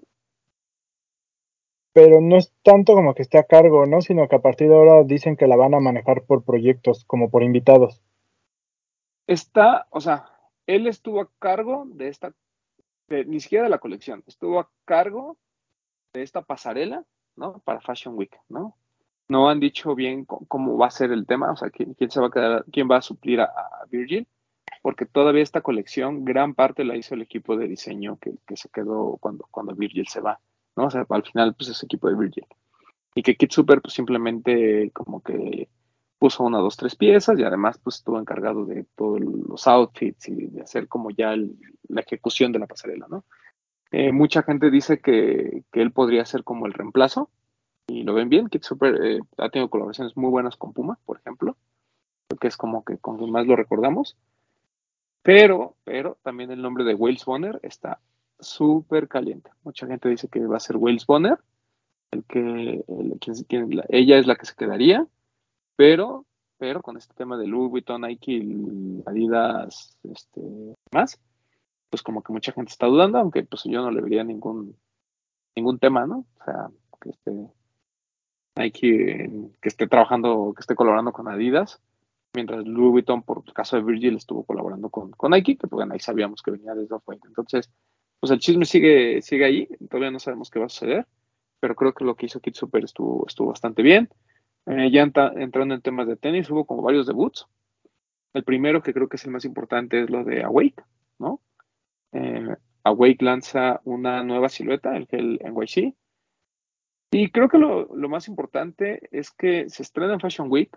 Pero no es tanto como que esté a cargo, ¿no? Sino que a partir de ahora dicen que la van a manejar por proyectos, como por invitados. está, o sea, él estuvo a cargo de esta, de- ni siquiera de la colección, estuvo a cargo de esta pasarela, ¿no? Para Fashion Week, ¿no? No han dicho bien cómo va a ser el tema, o sea, quién, se va a quedar, quién va a suplir a, a Virgil, porque todavía esta colección, gran parte la hizo el equipo de diseño que, que se quedó cuando, cuando Virgil se va, ¿no? O sea, al final, pues es equipo de Virgil. Y que Kid Super, pues simplemente como que puso una, dos, tres piezas y además pues estuvo encargado de todos los outfits y de hacer como ya la ejecución de la pasarela, ¿no? Eh, mucha gente dice que, que él podría ser como el reemplazo y lo ven bien. Kid Super eh, ha tenido colaboraciones muy buenas con Puma, por ejemplo, que es como que con quien más lo recordamos. Pero, pero también el nombre de Wales Bonner está súper caliente. Mucha gente dice que va a ser Wales Bonner, el que, ella es la que se quedaría, pero, pero con este tema de Louis Vuitton, Nike, Adidas, este, más, pues como que mucha gente está dudando, aunque pues yo no le vería ningún, ningún tema, ¿no? O sea, que esté Nike, que esté trabajando, que esté colaborando con Adidas, mientras Louis Vuitton, por el caso de Virgil, estuvo colaborando con, con Nike, que pues bueno, ahí sabíamos que venía desde Off-White. Entonces, pues el chisme sigue, sigue ahí, todavía no sabemos qué va a suceder, pero creo que lo que hizo Kid Super estuvo, estuvo bastante bien. Eh, ya entra- entrando en temas de tenis, hubo como varios debuts. El primero, que creo que es el más importante, es lo de Awake, ¿no? Eh, Awake lanza una nueva silueta, el gel NYC. Y creo que lo, lo más importante es que se estrena en Fashion Week,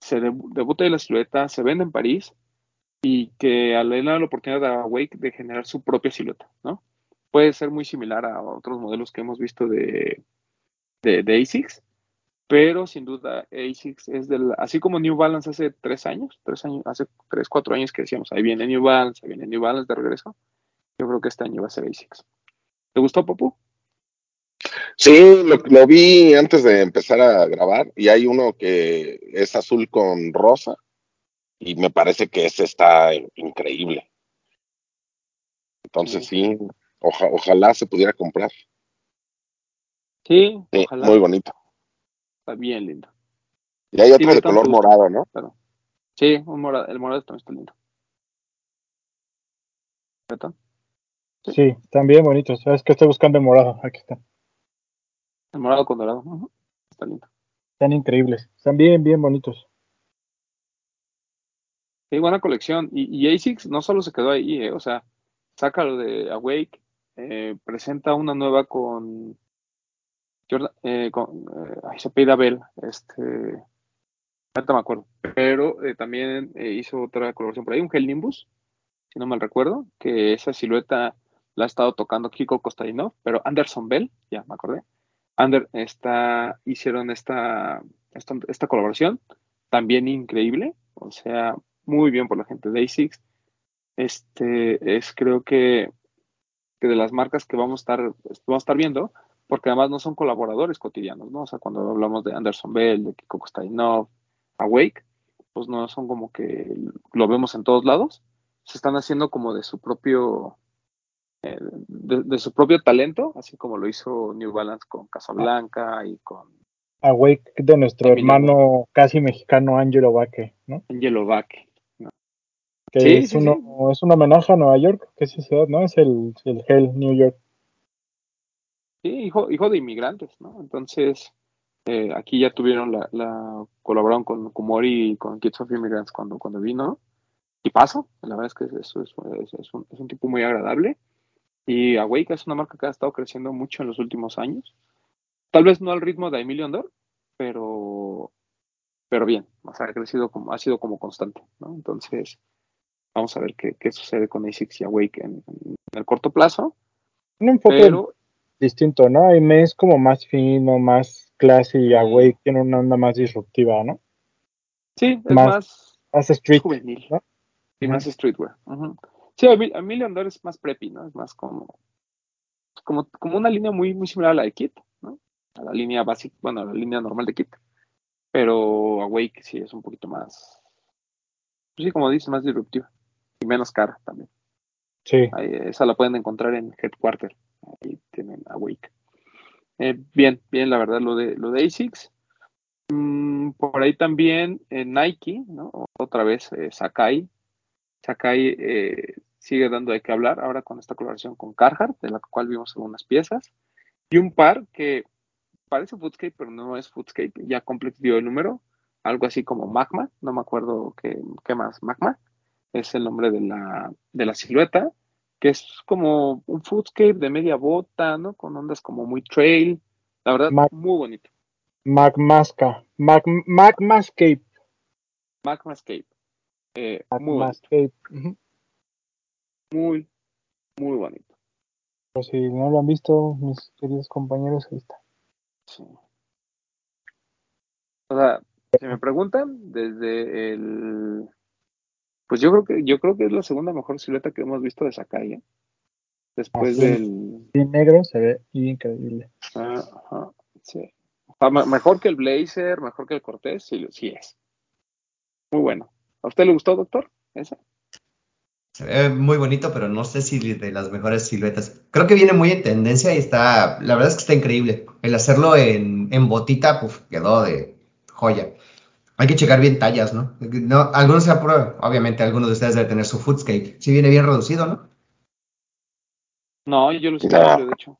se debu- debuta ahí la silueta, se vende en París y que le la oportunidad a Awake de generar su propia silueta, ¿no? Puede ser muy similar a otros modelos que hemos visto de, de, de ASICS, pero sin duda ASICS es del, así como New Balance hace tres años, tres años, hace tres, cuatro años que decíamos, ahí viene New Balance, ahí viene New Balance de regreso, yo creo que este año va a ser ASICS. ¿Te gustó, Popu? Sí, lo vi antes de empezar a grabar y hay uno que es azul con rosa y me parece que ese está increíble. Entonces sí, oja- ojalá se pudiera comprar. Sí, Sí, ojalá. muy bonito. Está bien lindo. Y hay otro de color morado, ¿no? Pero, sí, un morado, el morado también está lindo. Beto, Sí. Sí, están bien bonitos. Es que estoy buscando el morado. Aquí está. El morado con dorado. Está lindo. Están increíbles. Están bien, bien bonitos. Sí, buena colección. Y, y ASICS no solo se quedó ahí, eh, o sea, saca lo de Awake, eh, presenta una nueva con Jordan, eh, con, eh, ay, se pide Bell, este, ahorita me acuerdo, pero también hizo otra colaboración por ahí, un Gel Nimbus, si no mal recuerdo, que esa silueta la ha estado tocando Kiko Costadino, pero Anderson Bell, ya me acordé, Ander, esta, hicieron esta, esta, esta colaboración, también increíble, o sea, muy bien por la gente de ASICS. Este es creo que, que de las marcas que vamos a estar, vamos a estar viendo, porque además no son colaboradores cotidianos, ¿no? O sea, cuando hablamos de Anderson Bell, de Kiko Kostainov, Awake, pues no son como que lo vemos en todos lados, se están haciendo como de su propio eh, de, de su propio talento, así como lo hizo New Balance con Casablanca y con Awake de nuestro hermano casi mexicano Angelo Vaque, ¿no? Angelo Vaque. Que Sí, es, sí, uno, es un homenaje a Nueva York, que es ciudad, ¿no? Es el, el Hell New York. Sí, hijo, hijo de inmigrantes, ¿no? Entonces, eh, aquí ya tuvieron la, la colaboraron con Kumori y con Kids of Immigrants cuando, cuando vino. Y paso, la verdad es que eso es, es, es, un, es un tipo muy agradable. Y Awake es una marca que ha estado creciendo mucho en los últimos años. Tal vez no al ritmo de Emilio Andor, pero, pero bien, o sea, ha crecido como, ha sido como constante, ¿no? Entonces, vamos a ver qué, qué sucede con ASICS y Awake en, en el corto plazo, Un enfoque pero distinto, ¿no? Hay mes como más fino, más classy y. Awake tiene una onda más disruptiva, ¿no? sí, es Más más, Más street, juvenil ¿no? y más streetwear. Sí, a, Million Dollar es más preppy, ¿no? Es más como, como, como una línea muy, muy similar a la de Kit, ¿no? A la línea básica, bueno, a la línea normal de Kit. Pero Awake sí es un poquito más, pues sí, como dices, más disruptiva menos cara también. Sí. Ahí, esa la pueden encontrar en Headquarter. Ahí tienen Awake. Eh, bien, bien, la verdad, lo de, lo de ASICS. Mm, por ahí también eh, Nike, ¿no? Otra vez eh, Sakai. Sakai sigue dando de qué hablar ahora con esta colaboración con Carhartt, de la cual vimos algunas piezas. Y un par que parece Foodscape, pero no es Foodscape. Ya Complex dio el número. Algo así como Magma. No me acuerdo qué, qué más. Magma es el nombre de la, de la silueta que es como un foodscape de media bota, ¿no? Con ondas como muy trail. La verdad, muy bonito. Magmasca. Mag, Magmascape. Magmascape. Eh, muy bonito. Muy, muy bonito. Por si no lo han visto, mis queridos compañeros, ahí está. Sí. O sea, si me preguntan, desde el. Pues yo creo que yo creo que es la segunda mejor silueta que hemos visto de Sakai, ¿eh? Después Así del. Y negro se ve increíble. Ajá, sí. O sea, me- mejor que el Blazer, mejor que el Cortés, sí es. Muy bueno. ¿A usted le gustó, doctor? ¿Esa? Se ve muy bonito, pero no sé si de las mejores siluetas. Creo que viene muy en tendencia y está, la verdad es que está increíble. El hacerlo en, en botita, pues quedó de joya. Hay que checar bien tallas, ¿no? No, algunos se aprueban, obviamente algunos de ustedes deben tener su foodscape. Sí viene bien reducido, ¿no? No, yo lo hice de hecho.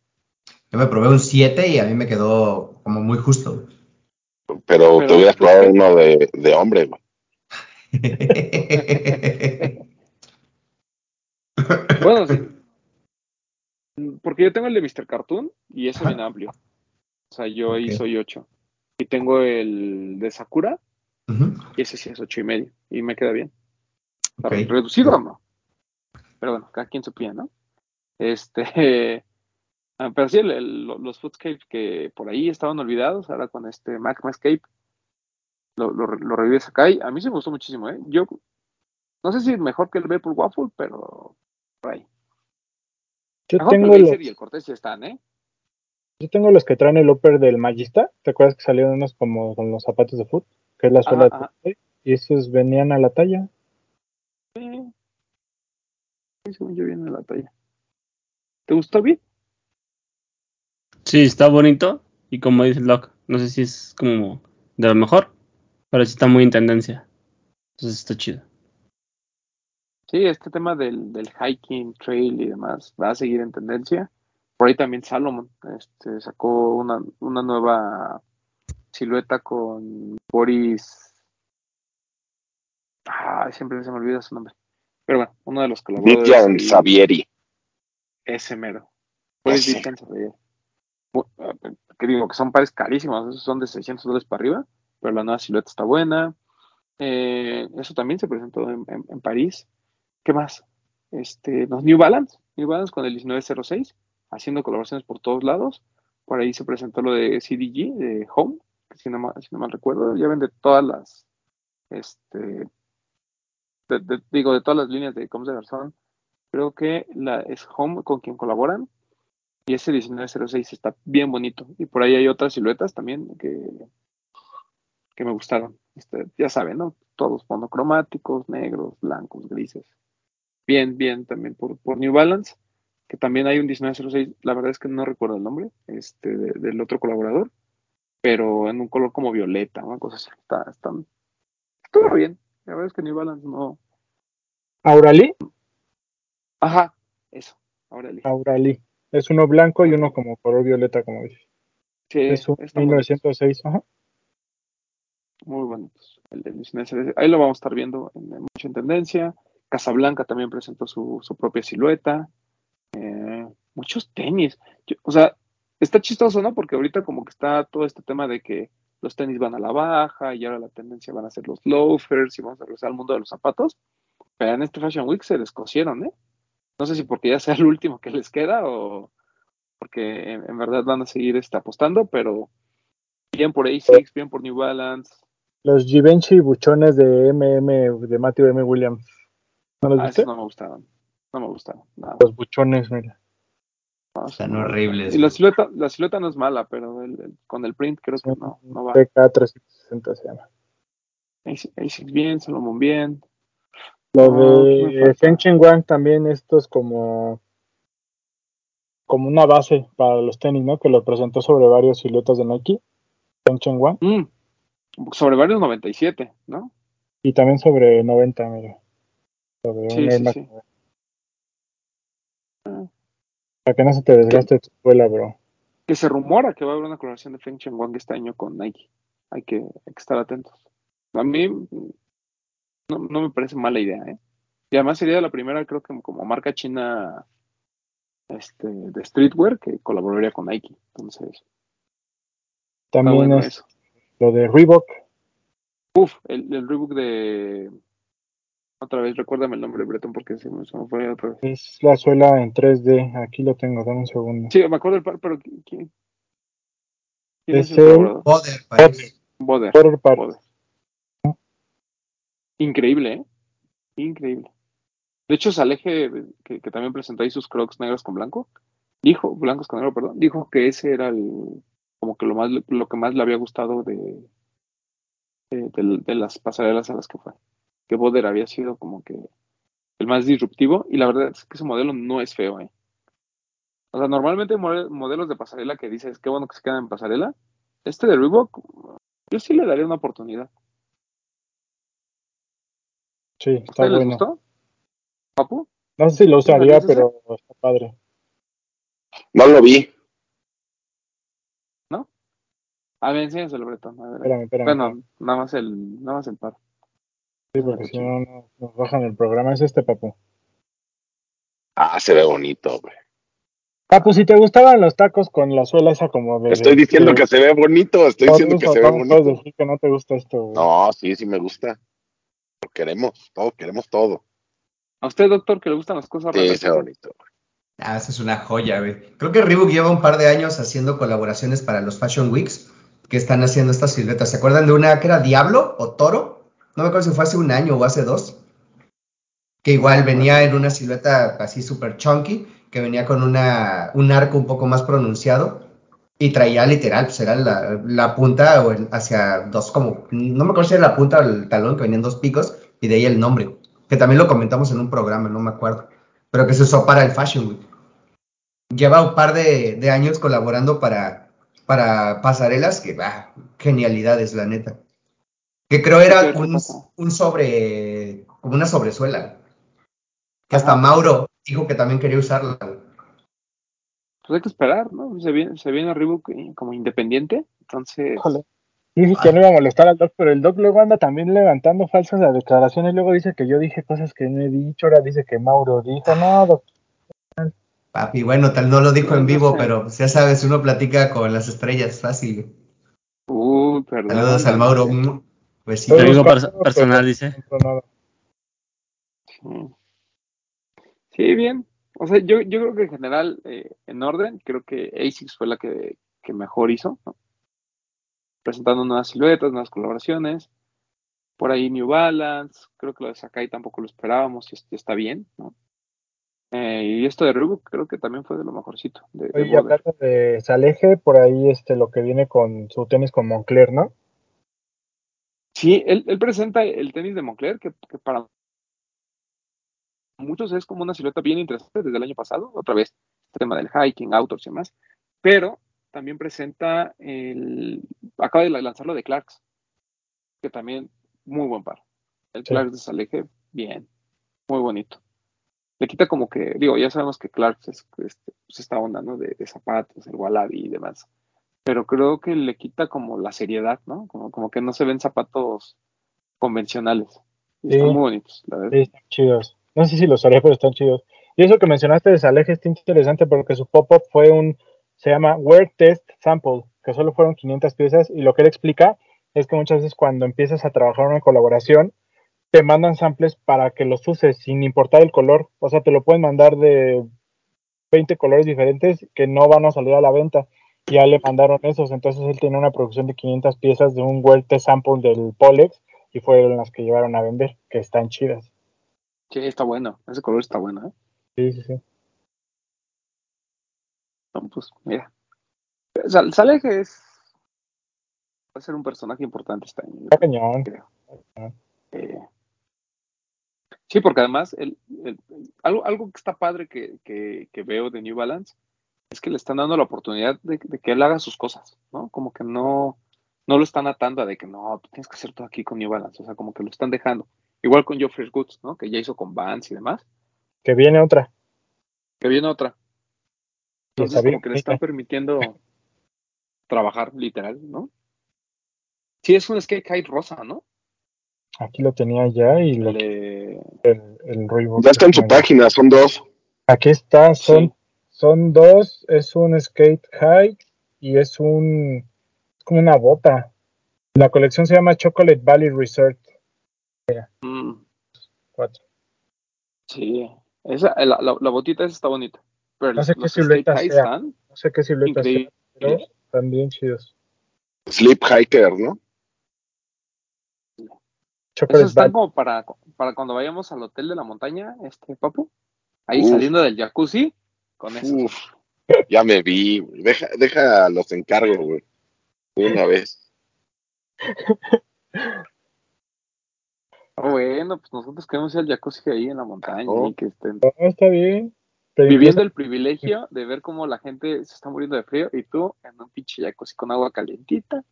Yo me probé un 7 y a mí me quedó como muy justo. Pero, Pero, te hubieras probado uno de, de hombre, güey. Bueno, sí. Porque yo tengo el de Mr. Cartoon y ese Ajá. viene amplio. O sea, yo ahí soy 8. Y tengo el de Sakura Y ese sí es ocho y medio. Y me queda bien. Reducido o no. Pero bueno, cada quien su pie, ¿no? Este. ah, Pero sí, el- el- los foodscapes que por ahí estaban olvidados, ahora con este Magmascape, lo, lo, lo revive Sakai. A mí sí me gustó muchísimo, ¿eh? Yo no sé si mejor que el Vapor Waffle, pero por ahí. Yo Mejor que el tengo, los, y el Cortés están, ¿eh? yo tengo los que traen el upper del Magista. ¿Te acuerdas que salieron unos como con los zapatos de foot? Que es la suela Ajá, de ajá. foot, Y esos venían a la talla. Sí. Sí, según yo viene la talla. ¿Te gustó bien? Sí, está bonito. Y como dice Locke, no sé si es como de lo mejor, pero sí está muy en tendencia. Entonces está chido. Sí, este tema del, del hiking, trail y demás va a seguir en tendencia. Por ahí también Salomon este, sacó una, una nueva silueta con Boris. Ah, siempre se me olvida su nombre. Pero bueno, uno de los colaboradores. Vivian Savieri. Ese mero. Boris. Vivian Savieri. Ah, Que digo que son pares carísimos, esos son de 600 dólares para arriba, pero la nueva silueta está buena. Eh, eso también se presentó en, en- en París. ¿Qué más? Este, los New Balance, New Balance con el 1906, haciendo colaboraciones por todos lados. Por ahí se presentó lo de CDG, de Home, si no, mal, si no mal recuerdo, ya vende todas las, este, de- digo, de todas las líneas de Coms de Garzón. Creo que la, es Home con quien colaboran. Y ese 1906 está bien bonito. Y por ahí hay otras siluetas también que, que me gustaron. Este, ya saben, ¿no? Todos monocromáticos, negros, blancos, grises. Bien, bien, también por, por New Balance, que también hay un 1906, la verdad es que no recuerdo el nombre, este, de- del otro colaborador, pero en un color como violeta, una cosa así. Está, está, estuvo bien. La verdad es que New Balance no. Aurali. Ajá, eso. Ahora elige. Aurali. Es uno blanco y uno como color violeta, como dices. Sí, Es un están bonitos, 1906. Ajá. muy bonitos. El 1906. Ahí lo vamos a estar viendo en, en tendencia. Casablanca también presentó su, su propia silueta. Eh, muchos tenis. Yo- o sea, está chistoso, ¿no? Porque ahorita como que está todo este tema de que los tenis van a la baja y ahora la tendencia van a ser los loafers y vamos a regresar al mundo de los zapatos. Pero en este Fashion Week se descosieron, ¿eh? No sé si porque ya sea el último que les queda o porque en, en verdad van a seguir este, apostando, pero bien por ASICS, bien por New Balance. Los Givenchy buchones de MM, de Matthew M. Williams. ¿No los Ah, viste? no me gustaron. No me gustaron. nada. Los buchones, mira. Esos Están no horribles. Y la silueta, la silueta no es mala, pero el- el- con el print creo que no, no va. PK360 se llama. ASICS bien, Solomon bien. Lo Ah, ¿qué me de Chen Wang también, estos como como una base para los tenis, ¿no? Que lo presentó sobre varias siluetas de Nike, Feng Chen Wang, Mm, sobre varios 97, ¿no? y también sobre 90, mira. Sobre Sí, un sí, sí. 90. Ah. Para que no se te desgaste tu escuela, bro. Que se rumora que va a haber una colaboración de Feng Chen Wang este año con Nike. Hay que, hay que estar atentos. A mí no, no me parece mala idea, ¿eh? Y además sería la primera, creo que como marca china este, de streetwear que colaboraría con Nike. Entonces, También bueno es eso. lo de Reebok, Uf, el, el rebook de. Otra vez, recuérdame el nombre, Breton, porque se me, fue otra vez. es la suela en 3D. Aquí lo tengo, dame un segundo. Sí, me acuerdo del par, pero ¿quién? ¿Quién Es el el-? Poder, parece. Boder. Boder. Increíble, ¿eh? Increíble. De hecho, Saleje, que, que también presentó ahí sus crocs negros con blanco, dijo, blancos con negro, perdón, dijo que ese era el, como que lo más, lo que más le había gustado de, de, de- de las pasarelas a las que fue. Que Boder había sido como que el más disruptivo, y la verdad es que ese modelo no es feo, ¿eh? O sea, normalmente modelos de pasarela que dices, qué bueno que se quedan en pasarela. Este de Reebok, yo sí le daría una oportunidad. Sí, ¿A está les bueno. gustó? ¿Papu? No sé si lo usaría, pero está padre. No lo vi. A ver, enséñaselo, Bretón. A ver. Espérame, espérame. Bueno, nada más el, nada más el par. Sí, porque si no, no nos bajan el programa. Es este, papu. Ah, se ve bonito, güey. Papu, si te gustaban los tacos con la suela esa como de... Estoy diciendo de- que se ve bonito, estoy diciendo que se ve ¿cómo puedes bonito. decir que no te gusta esto, güey? No, sí, sí me gusta. Lo queremos, todo, queremos todo. ¿A usted, doctor, que le gustan las cosas Sí, se ve bonito. güey. Ah, esa es una joya, güey. Creo que Reebok lleva un par de años haciendo colaboraciones para los Fashion Weeks que están haciendo estas siluetas. ¿Se acuerdan de una que era Diablo o Toro? No me acuerdo si fue hace un año o hace dos. Que igual venía en una silueta así súper chunky, que venía con una, un arco un poco más pronunciado y traía literal, pues era la, la punta o hacia dos, como, no me acuerdo si era la punta o el talón, que venían dos picos y de ahí el nombre, que también lo comentamos en un programa, no me acuerdo, pero que se usó para el Fashion Week. Lleva un par de, de años colaborando para, para pasarelas, que va, genialidades, la neta. Que creo era un, sobre, como una sobresuela. Que hasta Ajá. Mauro dijo que también quería usarla. Pues hay que esperar, ¿no? Se viene, se viene Reebok eh, como independiente, entonces... Híjole. Dije que no iba a molestar al doc, pero el doc luego anda también levantando falsas las declaraciones. Luego dice que yo dije cosas que no he dicho. Ahora dice que Mauro dijo. No, doc. Papi, bueno, tal no lo dijo en No vivo, sé. pero pues, ya sabes, uno platica con las estrellas, fácil. Uy, perdón. Saludos al Mauro. Pues sí. Pero personal, no dice. Sí. Bien. O sea, yo, yo creo que en general, eh, en orden, creo que ASICS fue la que, que mejor hizo, ¿no? Presentando nuevas siluetas, nuevas colaboraciones. Por ahí New Balance, creo que lo de Sakai tampoco lo esperábamos y es- y está bien, ¿no? Eh, y esto de Reebok creo que también fue de lo mejorcito. De, de Oye, Boder. hablando de Saleje, por ahí este lo que viene con su tenis con Moncler, ¿no? Sí, él, él presenta el tenis de Moncler, que, que para muchos es como una silueta bien interesante desde el año pasado, otra vez, el tema del hiking, outdoors y demás, pero también presenta el, acaba de lanzarlo de Clarks, que también muy buen par. El Sí. Clarks de Saleje, bien, muy bonito. Le quita como que, digo, ya sabemos que Clarks es este, pues esta onda, ¿no? De, de zapatos, el wallaby y demás. Pero creo que le quita como la seriedad, ¿no? Como, como que no se ven zapatos convencionales. Sí. Están muy bonitos, la verdad. Sí, están chidos. No sé si los haré, pero están chidos. Y eso que mencionaste de Saleje está interesante porque su pop-up fue un, se llama Wear Test Sample, que solo fueron 500 piezas y lo que él explica es que muchas veces cuando empiezas a trabajar una colaboración te mandan samples para que los uses sin importar el color, o sea, te lo pueden mandar de 20 colores diferentes que no van a salir a la venta. Ya le mandaron esos, entonces él tiene una producción de 500 piezas de un Welte sample del Polex y fueron las que llevaron a vender, que están chidas. Sí, está bueno. Ese color está bueno, ¿eh? Sí, sí, sí. No, pues, mira. Sal- Sale que es. Va a ser un personaje importante este año. Está cañón. creo. Eh, sí, porque además, el, el- algo, algo que está padre que, que, que veo de New Balance es que le están dando la oportunidad de, de que él haga sus cosas, ¿no? Como que no, no lo están atando a de que no, tú tienes que hacer todo aquí con New Balance, o sea, como que lo están dejando. Igual con Geoffrey Goods, ¿no? Que ya hizo con Vans y demás. Que viene otra. Que viene otra. Entonces, como que le están permitiendo trabajar, literal, ¿no? Sí, es un skate kite rosa, ¿no? Aquí lo tenía ya y lo, Le- el, el Ya está en su página, son dos. Aquí está, son, Sí. Son dos, es un skate high y es un, es como una bota. La colección se llama Chocolate Valley Resort Mm, 4. sí, esa, la, la, la botita esa está bonita. Pero No sé qué silueta sea. están No sé qué silueta sea, pero están bien chidos. Sleep Hiker, ¿no? Esos Chocolate están Valley. como para, para cuando vayamos al hotel de la montaña, este papu. Ahí Uf. saliendo del jacuzzi, con eso. Uf, ya me vi. güey. Deja, deja los encargos, güey. De Una vez. Ah, bueno, pues nosotros queremos ir al jacuzzi ahí en la montaña Oh. y que estén No, está bien. Viviendo el privilegio de ver cómo la gente se está muriendo de frío y tú en un pinche jacuzzi con agua calientita,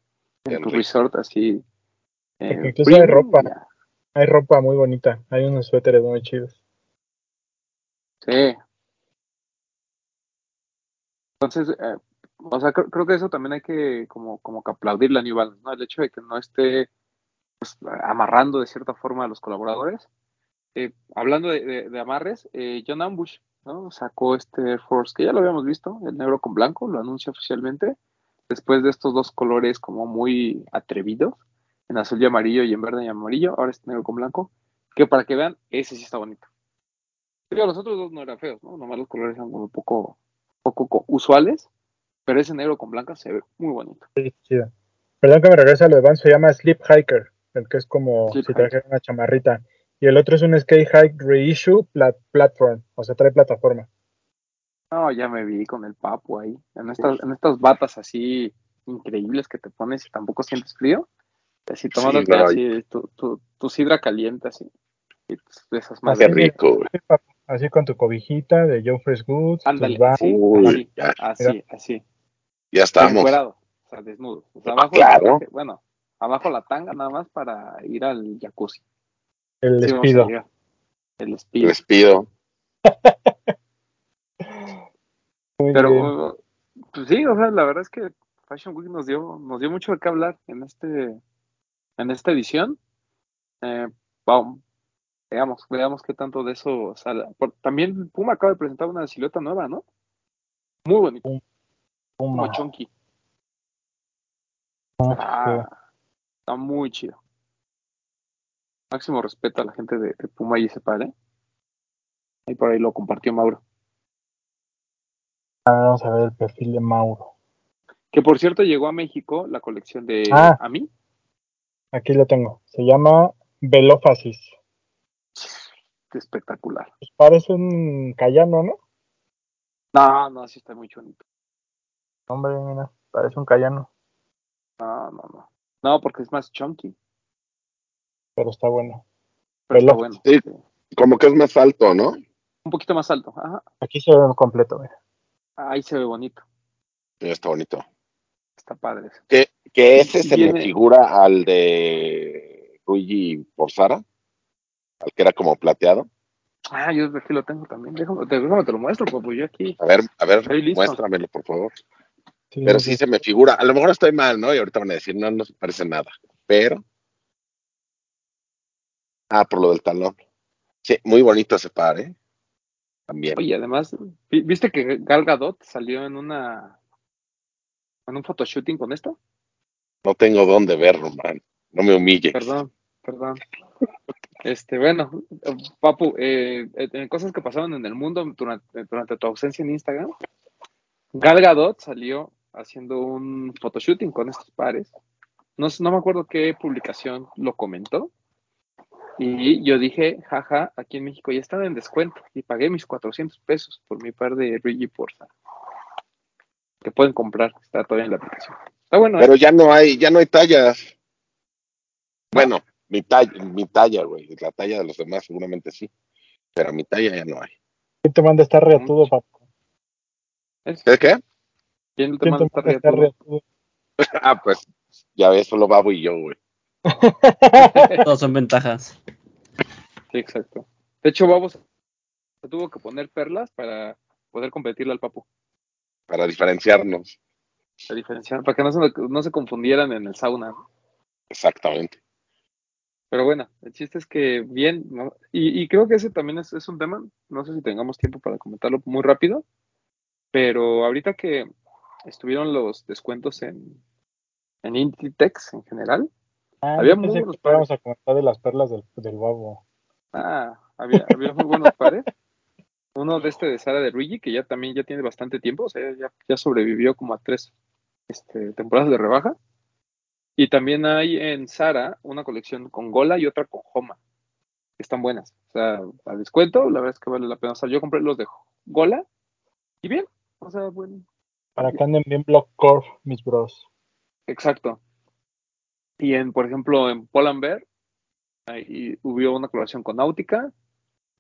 en tu resort así. eh, hay ropa. ya. hay ropa muy bonita. Hay unos suéteres muy chidos. Sí. Entonces, eh, o sea, creo, creo que eso también hay que como, como que aplaudirle a New Balance, ¿no? El hecho de que no esté pues, amarrando de cierta forma a los colaboradores. Eh, hablando de, de- amarres, eh, John Ambush, ¿no? Sacó este Air Force, que ya lo habíamos visto, el negro con blanco, lo anuncia oficialmente, después de estos dos colores como muy atrevidos, en azul y amarillo y en verde y amarillo, ahora es negro con blanco, que para que vean, ese sí está bonito. Digo, los otros dos no eran feos, ¿no? Nomás los colores eran como un poco, poco co- usuales, pero ese negro con blanca se ve muy bonito. Sí, chido. Perdón que me regrese a lo de Vans, se llama Sleep Hiker, el que es como Sleep si Hiker. trajera una chamarrita. Y el otro es un Skate Hike Reissue plat- Platform, o sea, trae plataforma. No, ya me vi con el papu ahí, en estas, en estas batas así increíbles que te pones y tampoco sientes frío, así tomándote no, así tu, tu, tu sidra caliente así, y pues, de esas más Qué rico, güey. Así con tu cobijita de Joe Goods, tus Ándale, sí, así, ya. así, así, Ya estamos. encuerado, o sea, desnudo, o sea, abajo, claro. el traje, bueno, abajo la tanga nada más para ir al jacuzzi, el Sí, despido. llegar. el speed, Les pido. Muy bien. Pero, pues sí, o sea, la verdad es que Fashion Week nos dio, nos dio mucho de qué hablar en este, en esta edición. Eh, vamos, veamos, veamos qué tanto de eso sale. Por- también Puma acaba de presentar una silueta nueva, ¿no? Muy bonita, como Puma. chunky. Ah, está muy chido. Máximo respeto a la gente de, de Puma y ese padre. Ahí por ahí lo compartió Mauro. A ver, vamos a ver el perfil de Mauro. Que por cierto llegó a México la colección de Ah. A mí. Aquí lo tengo. Se llama Velófasis. Espectacular. Pues parece un cayano, ¿no? No, no, sí está muy bonito. Hombre, mira, parece un cayano, No, no, no. No, porque es más chunky. pero está bueno. Pero está bueno. Sí. Como que es más alto, ¿no? Un poquito más alto. Ajá. Aquí se ve completo, mira. Ahí se ve bonito. Sí, está bonito. Está padre. Que, que ese se Viene- me figura al de Luigi Porzara, al que era como plateado. Ah, yo aquí lo tengo también. Déjame, te, déjame te lo muestro, pues yo aquí. A ver, a ver, muéstramelo, por favor. Sí, Pero sí, sí se me figura. A lo mejor estoy mal, ¿no? Y ahorita van a decir, no, no se parece nada. Pero. Ah, por lo del talón. Sí, muy bonito ese par, ¿eh? También. Oye, además, vi- ¿viste que Gal Gadot salió en una en un photoshooting con esto? No tengo dónde verlo, man. No me humilles. Perdón, perdón. Este, bueno, Papu, eh, eh, cosas que pasaron en el mundo durante, tu ausencia en Instagram. Gal Gadot salió haciendo un photoshooting con estos pares. No, no me acuerdo qué publicación lo comentó. Y yo dije, jaja, aquí en México ya están en descuento. Y pagué mis 400 pesos por mi par de Rigi Porza. Que pueden comprar, está todavía en la aplicación. Está bueno, ¿eh? Pero ya no hay, ya no hay tallas. Bueno, mi talla, mi talla, güey. La talla de los demás seguramente sí. Pero mi talla ya no hay. ¿Quién te manda a estar reatudo, papá? Es- ¿Qué qué? ¿Quién te ¿Quién manda a estar reatudo? Ah, pues ya ves, solo Babo y yo, güey. Todas son ventajas. Sí, exacto. De hecho, Babo se tuvo que poner perlas para poder competirle al Papu. Para diferenciarnos. La diferencia, para que no se, no se confundieran en el sauna. ¿no? Exactamente. Pero bueno, el chiste es que bien, ¿no? y, y creo que ese también es, es un tema, no sé si tengamos tiempo para comentarlo muy rápido, pero ahorita que estuvieron los descuentos en, en Inditex en general, Ah, Había muy buenos íbamos a comentar de las perlas del, del babo. ah, había, había muy buenos pares. Uno de este de Sara de Luigi, que ya también ya tiene bastante tiempo, o sea, ya, ya sobrevivió como a tres este, temporadas de rebaja. Y también hay en Sara una colección con Gola y otra con Homa, están buenas. O sea, a descuento, la verdad es que vale la pena. O sea, yo compré los de Gola y bien, o sea, bueno, Para que anden bien Block Core, mis bros. exacto. Y en, por ejemplo, en Polar ahí hubo una colaboración con Náutica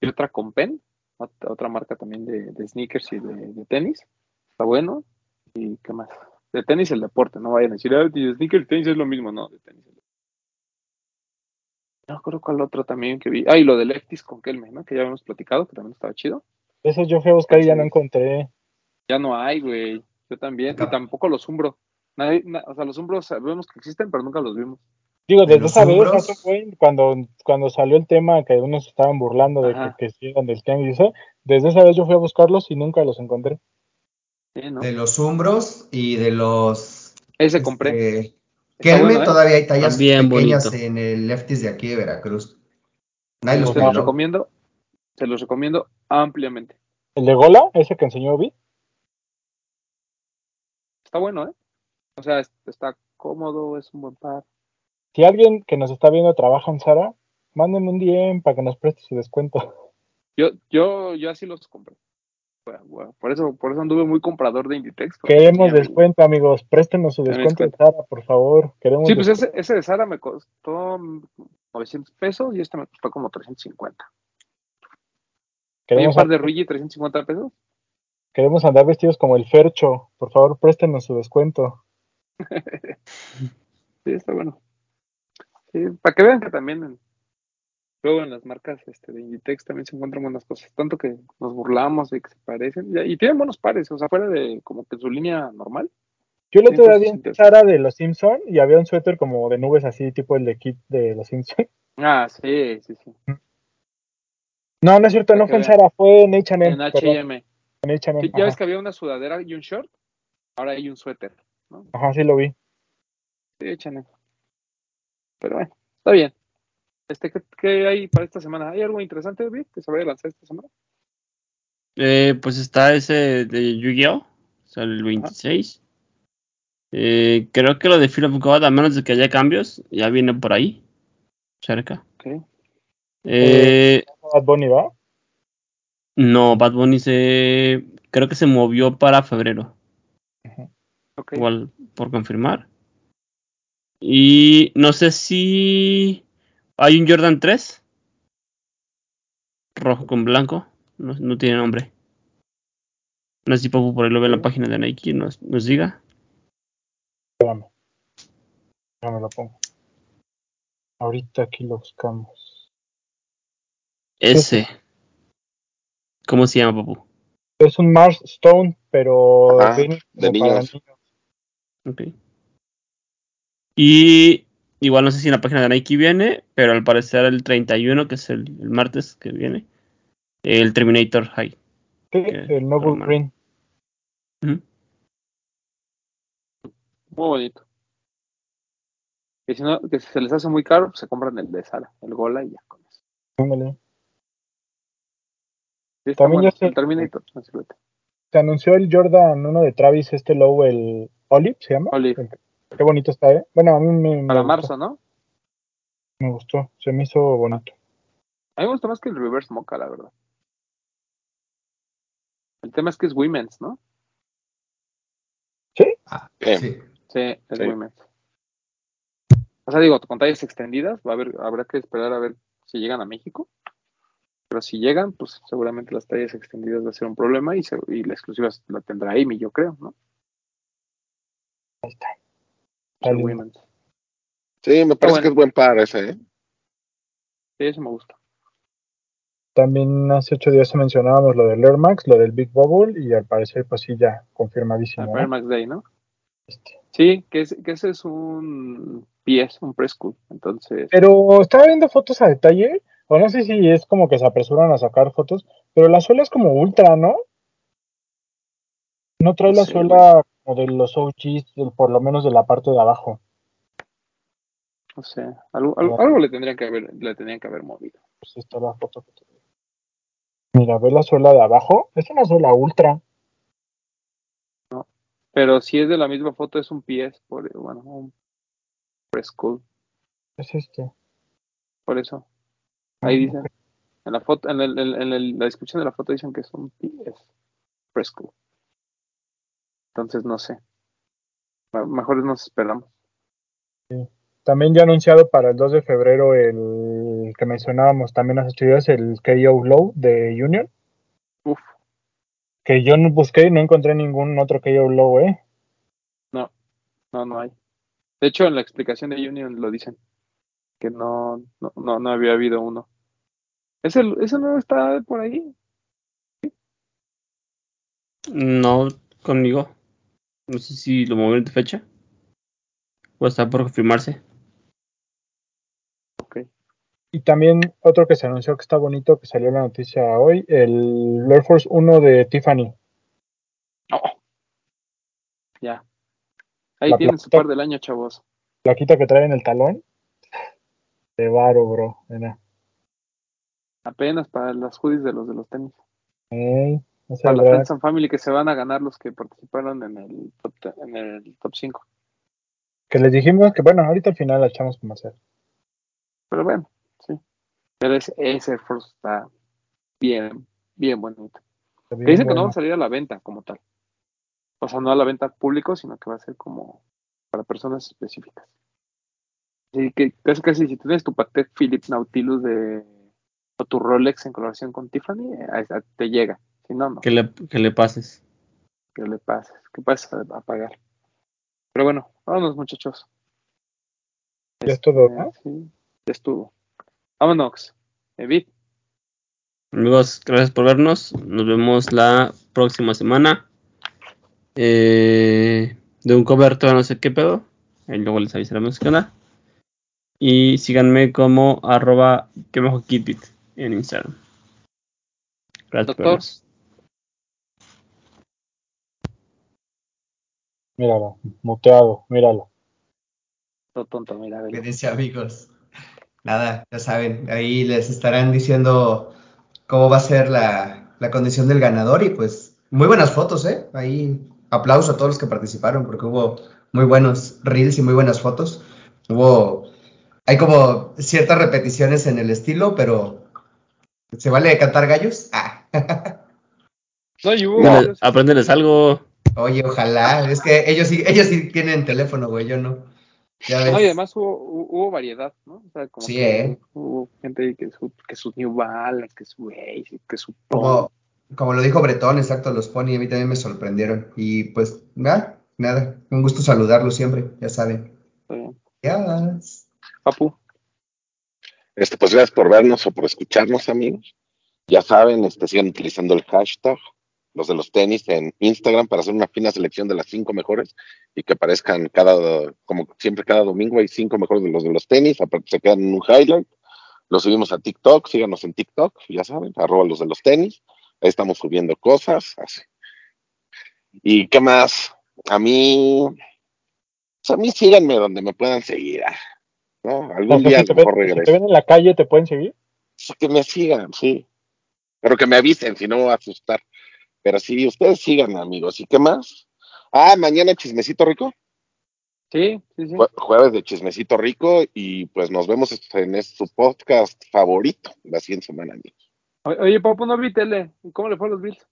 y otra con Pen, ot- otra marca también de, de sneakers y de, de tenis. Está bueno. ¿Y qué más? De tenis el deporte, no vayan a decir, ah, de sneakers y tenis es lo mismo, no, de tenis. No me acuerdo cuál otro también que vi. Ah, y lo de Leftis con Kelme, ¿no? Que ya habíamos platicado, que también estaba chido. Eso yo fui a buscar y ya no encontré. Ya no hay, güey. Yo también. Y tampoco los umbro. Nadie, na- o sea, los umbros sabemos que existen, pero nunca los vimos. Digo, ¿De desde esa vez, cuando, cuando salió el tema que unos estaban burlando de que, Ajá. que sí eran del tianguis y eso, desde esa vez yo fui a buscarlos y nunca los encontré. Sí, ¿no? De los umbros y de los. Ese compré. este, bueno, ¿eh? todavía hay tallas También pequeñas bonito. en el Lefties de aquí de Veracruz. Nadie los Se los recomiendo. Se los recomiendo ampliamente. ¿El de Gola? ¿Ese que enseñó Vi? Está bueno, ¿eh? O sea, es- está cómodo, es un buen par. Si alguien que nos está viendo trabaja en Sara, mándenme un DM para que nos preste su descuento. Yo, yo, yo así los compré. Por eso, por eso anduve muy comprador de Inditex. Queremos descuento, amigos. Préstenos su Queremos descuento de. Sara, por favor. Queremos Sí, pues ese, ese de Sara me costó 900 pesos y este me costó como 350. Oye, un queremos, par de Ruigi, 350 pesos. queremos andar vestidos como el Fercho. Por favor, préstenos su descuento. Sí, está bueno. Sí, para que vean que también luego en las marcas este, de Inditex también se encuentran buenas cosas. Tanto que nos burlamos de que se parecen. Y, y tienen buenos pares, o sea, fuera de como que su línea normal. Yo el otro día vi en. Sara de los Simpson y había un suéter como de nubes así, tipo el de Kit de los Simpson. Ah, sí, sí, sí. No, no es cierto, no fue en. Sara, fue en H&M. En H&M. en H&M, Sí, ya ves que había una sudadera y un short. Ahora hay un suéter. ¿no? Ajá, sí lo vi. Sí, H&M. Pero bueno, está bien. Este, ¿qué, qué hay para esta semana? ¿Hay algo interesante, Vic, que se vaya a lanzar esta semana? Eh, pues está ese de Yu-Gi-Oh! O sea, el 26. Eh, creo que lo de Fear of God, a menos de que haya cambios, ya viene por ahí. Cerca. Ok. Eh, Bad Bunny, ¿va? no, Bad Bunny se. Creo que se movió para febrero. Igual por confirmar. Y no sé si hay un Jordan 3. Rojo con blanco. No, no tiene nombre. No sé si Papu por ahí lo ve en la página de Nike nos, nos diga. Espérame. Ya me lo pongo. Ahorita aquí lo buscamos. Ese. ¿Cómo se llama, Papu? Es un Mars Stone, pero Ajá, de niños. niños. Ok. Y igual no sé si en la página de Nike viene, pero al parecer el 31, que es el, el martes que viene, el Terminator High. Sí, el Noble Roman. Green. Muy bonito. Y si no, que si se les hace muy caro, pues se compran el de Sara, el Gola y ya con eso. Ándale. Sí, está También bueno, ya sé- el Terminator. Se anunció el Jordan, uno de Travis, este low, el Olive, ¿se llama? Olive. El- Qué bonito está, ¿eh? Bueno, a mí me, me Para gustó, marzo, ¿no? me gustó, se me hizo bonito. A mí me gusta más que el Reverse Mocha, la verdad. El tema es que es Women's, ¿no? Ah, Sí. sí. Sí, es Sí. Women's. O sea, digo, con tallas extendidas, va a haber, habrá que esperar a ver si llegan a México. Pero si llegan, pues seguramente las tallas extendidas va a ser un problema y, se- y la exclusiva la tendrá Amy, yo creo, ¿no? Ahí está. El. Women's. Sí, me parece bueno. que es buen par ese, ¿eh? Sí, eso me gusta. También hace ocho días mencionábamos lo del Air Max, lo del Big Bubble, y al parecer, pues sí, ya El confirmadísimo. Air ¿no? Max Day, ¿no? Este. Sí, que, es, que ese es un PS, un preschool. Entonces, Pero estaba viendo fotos a detalle, o no sé si es como que se apresuran a sacar fotos, pero la suela es como ultra, ¿no? No trae la suela como de los OGs, por lo menos de la parte de abajo. no sé, algo, algo, algo le tendrían que haber, le tendrían que haber movido. Pues está la foto que te. Mira, ve la suela de abajo. Es una suela ultra. Pero si es de la misma foto, es un PS, por, bueno, un preschool, Es este. por eso. Ahí Ah, dicen, en la foto, en, el- en- en el- la descripción de la foto dicen que es un PS, preschool. Entonces no sé. Me- Mejor nos esperamos. También ya anunciado para el 2 de febrero el que mencionábamos también hace ocho días, el KO Low de Union. Uf, Que yo no busqué y no encontré ningún otro KO Low, ¿eh? no, no hay. De hecho, en la explicación de Union lo dicen, que no, no, no, no había habido uno. ¿Ese, ¿Ese no está por ahí? No conmigo. No sé si lo movieron de fecha. O está por confirmarse. Ok. Y también otro que se anunció que está bonito, que salió la noticia hoy, el Air Force 1 de Tiffany. No. Ya. Ahí La tienen su par del año, chavos. Plaquita que trae en el talón. De varo, bro. Mira. Apenas para las hoodies de los de los tenis. Ey, Para la. Friends and Family que se van a ganar los que participaron en el top, en el top 5. Que les dijimos que, bueno, ahorita al final la echamos comercial. Pero bueno, sí. Pero ese, ese Force está bien, bien bonito. Está bien dicen que no van a salir a la venta como tal. O sea, no a la venta público, sino que va a ser como para personas específicas. Así que casi casi si tienes tu Patek Philippe Nautilus de o tu Rolex en colaboración con Tiffany, eh, te llega. Si no, no. Que le, que le pases. que le pases, que pases a, a pagar. Pero bueno, vámonos muchachos. Ya es todo, Este, ¿no? sí, ya estuvo. Vámonos. Evit, Amigos, gracias por vernos. Nos vemos la próxima semana. Eh, de un cover todavía no sé qué pedo. Ahí luego les avisaremos qué onda. Y síganme como arroba que bajo Kitbit en Instagram. Gracias por doctor. vernos. Míralo, muteado, míralo. Todo tonto, mira, velo. Cuídense, amigos. Nada, ya saben, ahí les estarán diciendo cómo va a ser la, la condición del ganador y pues muy buenas fotos, ¿eh? Ahí aplauso a todos los que participaron porque hubo muy buenos reels y muy buenas fotos. Hubo, hay como ciertas repeticiones en el estilo, pero ¿se vale cantar gallos? Ah, No, y hubo Apréndeles- varios, este, apréndeles algo. Oye, ojalá, es que ellos sí, ellos sí tienen teléfono, güey, yo no. Ya ves. No, y además hubo, hu- hubo variedad, ¿no? O sea, como Sí, que ¿eh? hubo gente ahí que su, que sus New Balance, que su Ace, que su Como, como lo dijo Bretón, exacto, los Pony a mí también me sorprendieron. Y pues, nada, nada, un gusto saludarlos siempre, ya saben. Pon. Ya. Papu, Este, pues gracias por vernos o por escucharnos, amigos. Ya saben, este, sigan utilizando el hashtag, los de los tenis, en Instagram para hacer una fina selección de las cinco mejores y que aparezcan cada, como siempre, cada domingo hay cinco mejores de los de los tenis, aparte se quedan en un highlight. Los subimos a TikTok, síganos en TikTok, ya saben, arroba los de los tenis. Ahí estamos subiendo cosas. así. ¿Y qué más? A mí, Pues a mí síganme donde me puedan seguir. ah, ¿no? Algún día si, te ven, si te regreso. ven en la calle, ¿te pueden seguir? Que me sigan, sí. Pero que me avisen, si no me voy a asustar. Pero sí, ustedes sigan, amigos. ¿Y qué más? Ah, mañana chismecito rico. Sí, sí, sí. Jue- Jueves de chismecito rico. Y pues nos vemos en su podcast favorito la siguiente semana, amigos. Oye, Papu, no vi tele. ¿Y cómo le fue a los Bills?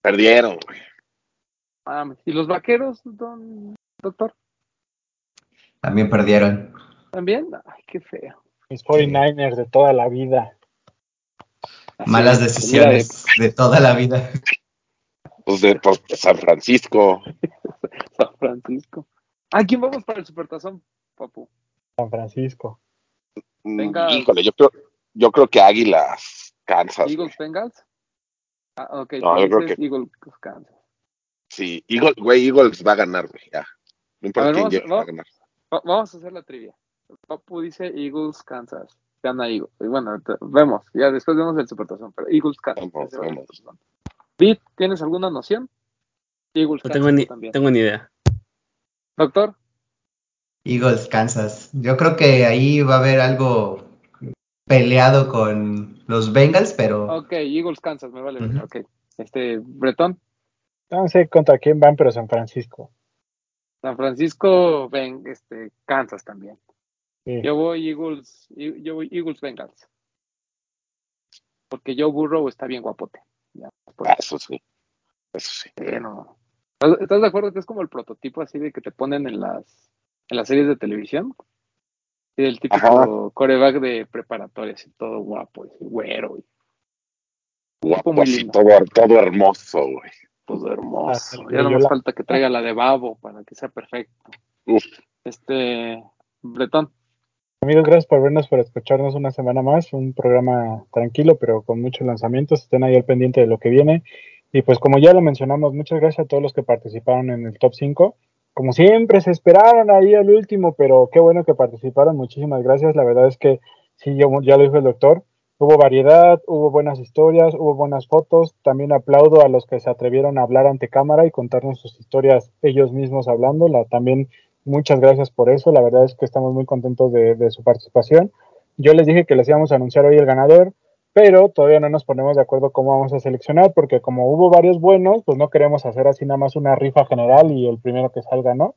Perdieron, güey. Mames. ¿Y los vaqueros, don, doctor? También perdieron. ¿También? Ay, qué feo. Mis 49ers de toda la vida. Malas decisiones de toda la vida. Pues de pues, San Francisco. San Francisco. ¿A quién vamos para el Supertazón, Papu? San Francisco. Mm, Venga. Híjole, yo creo, yo creo que Águilas, Kansas. ¿Eagles Bengals? Ah, ok, No, yo creo que- Eagles Kansas. Sí, Eagles, güey, Eagles va a ganar, güey. Ya. No importa quién vamos- llegue, va a ganar. Va- vamos a hacer la trivia. Papu dice Eagles Kansas. Gana Eagles. Y bueno, vemos. Ya después vemos el Supertazón. Pero Eagles Kansas. Vamos, ese va a ser el vamos. Supertazón. Bit, ¿tienes alguna noción? Eagles No Kansas tengo ni, tú también. tengo ni idea. Doctor, Eagles, Kansas. Yo creo que ahí va a haber algo peleado con los Bengals, pero ok, Eagles Kansas, me vale. Ujú. Ok. Este, Bretón, No sé contra quién van, pero San Francisco. San Francisco, ven, este, Kansas también. Sí. Yo voy Eagles, yo voy Eagles Bengals. Porque Joe Burrow está bien guapote. Ya, por Ah, eso sí. Eso sí. No. ¿Estás de acuerdo que es como el prototipo así de que te ponen en las en las series de televisión? El típico Ajá. coreback de preparatoria, así todo guapo, y güero, y Guapo, muy lindo. todo, todo hermoso, güey. todo Ah, hermoso. el Ya no más Yola. falta que traiga la de Babo para que sea perfecto. Uf, Este, Bretón, Amigos, gracias por vernos, por escucharnos una semana más. Un programa tranquilo, pero con muchos lanzamientos. Estén ahí al pendiente de lo que viene. Y pues como ya lo mencionamos, muchas gracias a todos los que participaron en el top 5. Como siempre, se esperaron ahí al último, pero qué bueno que participaron. Muchísimas gracias. La verdad es que sí, yo, ya lo dijo el doctor. Hubo variedad, hubo buenas historias, hubo buenas fotos. También aplaudo a los que se atrevieron a hablar ante cámara y contarnos sus historias ellos mismos hablando. La, también Muchas gracias por eso. La verdad es que estamos muy contentos de, su participación. Yo les dije que les íbamos a anunciar hoy el ganador, pero todavía no nos ponemos de acuerdo cómo vamos a seleccionar, porque como hubo varios buenos, pues no queremos hacer así nada más una rifa general y el primero que salga, ¿no?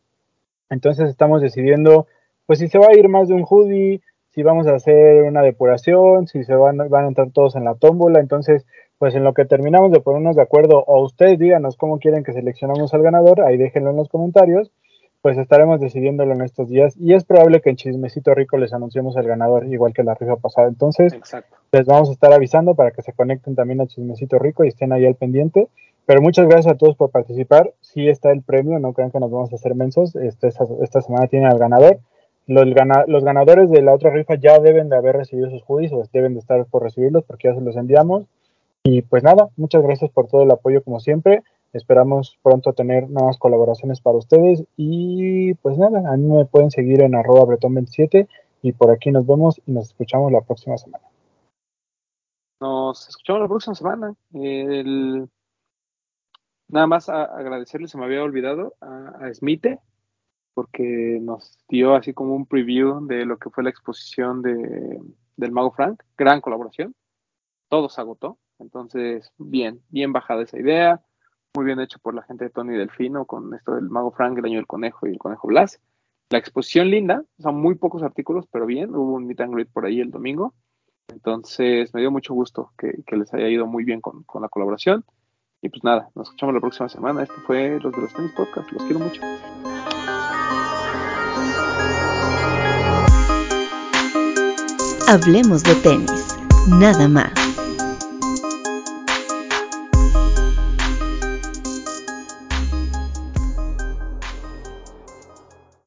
Entonces estamos decidiendo, pues si se va a ir más de un hoodie, si vamos a hacer una depuración, si se van, van a entrar todos en la tómbola. Entonces, pues en lo que terminamos de ponernos de acuerdo, o ustedes díganos cómo quieren que seleccionamos al ganador, ahí déjenlo en los comentarios pues estaremos decidiéndolo en estos días y es probable que en Chismecito Rico les anunciemos el ganador, igual que la rifa pasada. Entonces, Exacto. les vamos a estar avisando para que se conecten también a Chismecito Rico y estén ahí al pendiente. Pero muchas gracias a todos por participar. Sí está el premio, no crean que nos vamos a hacer mensos. Este, esta, esta semana tiene al ganador. Los, gana, los, ganadores de la otra rifa ya deben de haber recibido sus hoodies o deben de estar por recibirlos porque ya se los enviamos. Y pues nada, muchas gracias por todo el apoyo como siempre. Esperamos pronto tener nuevas colaboraciones para ustedes. Y pues nada, a mí me pueden seguir en arroba bretón27 y por aquí nos vemos y nos escuchamos la próxima semana. Nos escuchamos la próxima semana. Nada más a agradecerle, se me había olvidado, a, a Smite, porque nos dio así como un preview de lo que fue la exposición de, del Mago Frank. Gran colaboración. Todo se agotó. Entonces, bien, bien bajada esa idea muy bien hecho por la gente de Tony Delfino con esto del Mago Frank, el año del conejo y el conejo Blas. La exposición linda, son muy pocos artículos, pero bien, hubo un meet and greet por ahí el domingo. Entonces me dio mucho gusto que, les haya ido muy bien con, con, la colaboración. Y pues nada, nos escuchamos la próxima semana. Esto fue los de los tenis podcast. Los quiero mucho. Hablemos de tenis, nada más.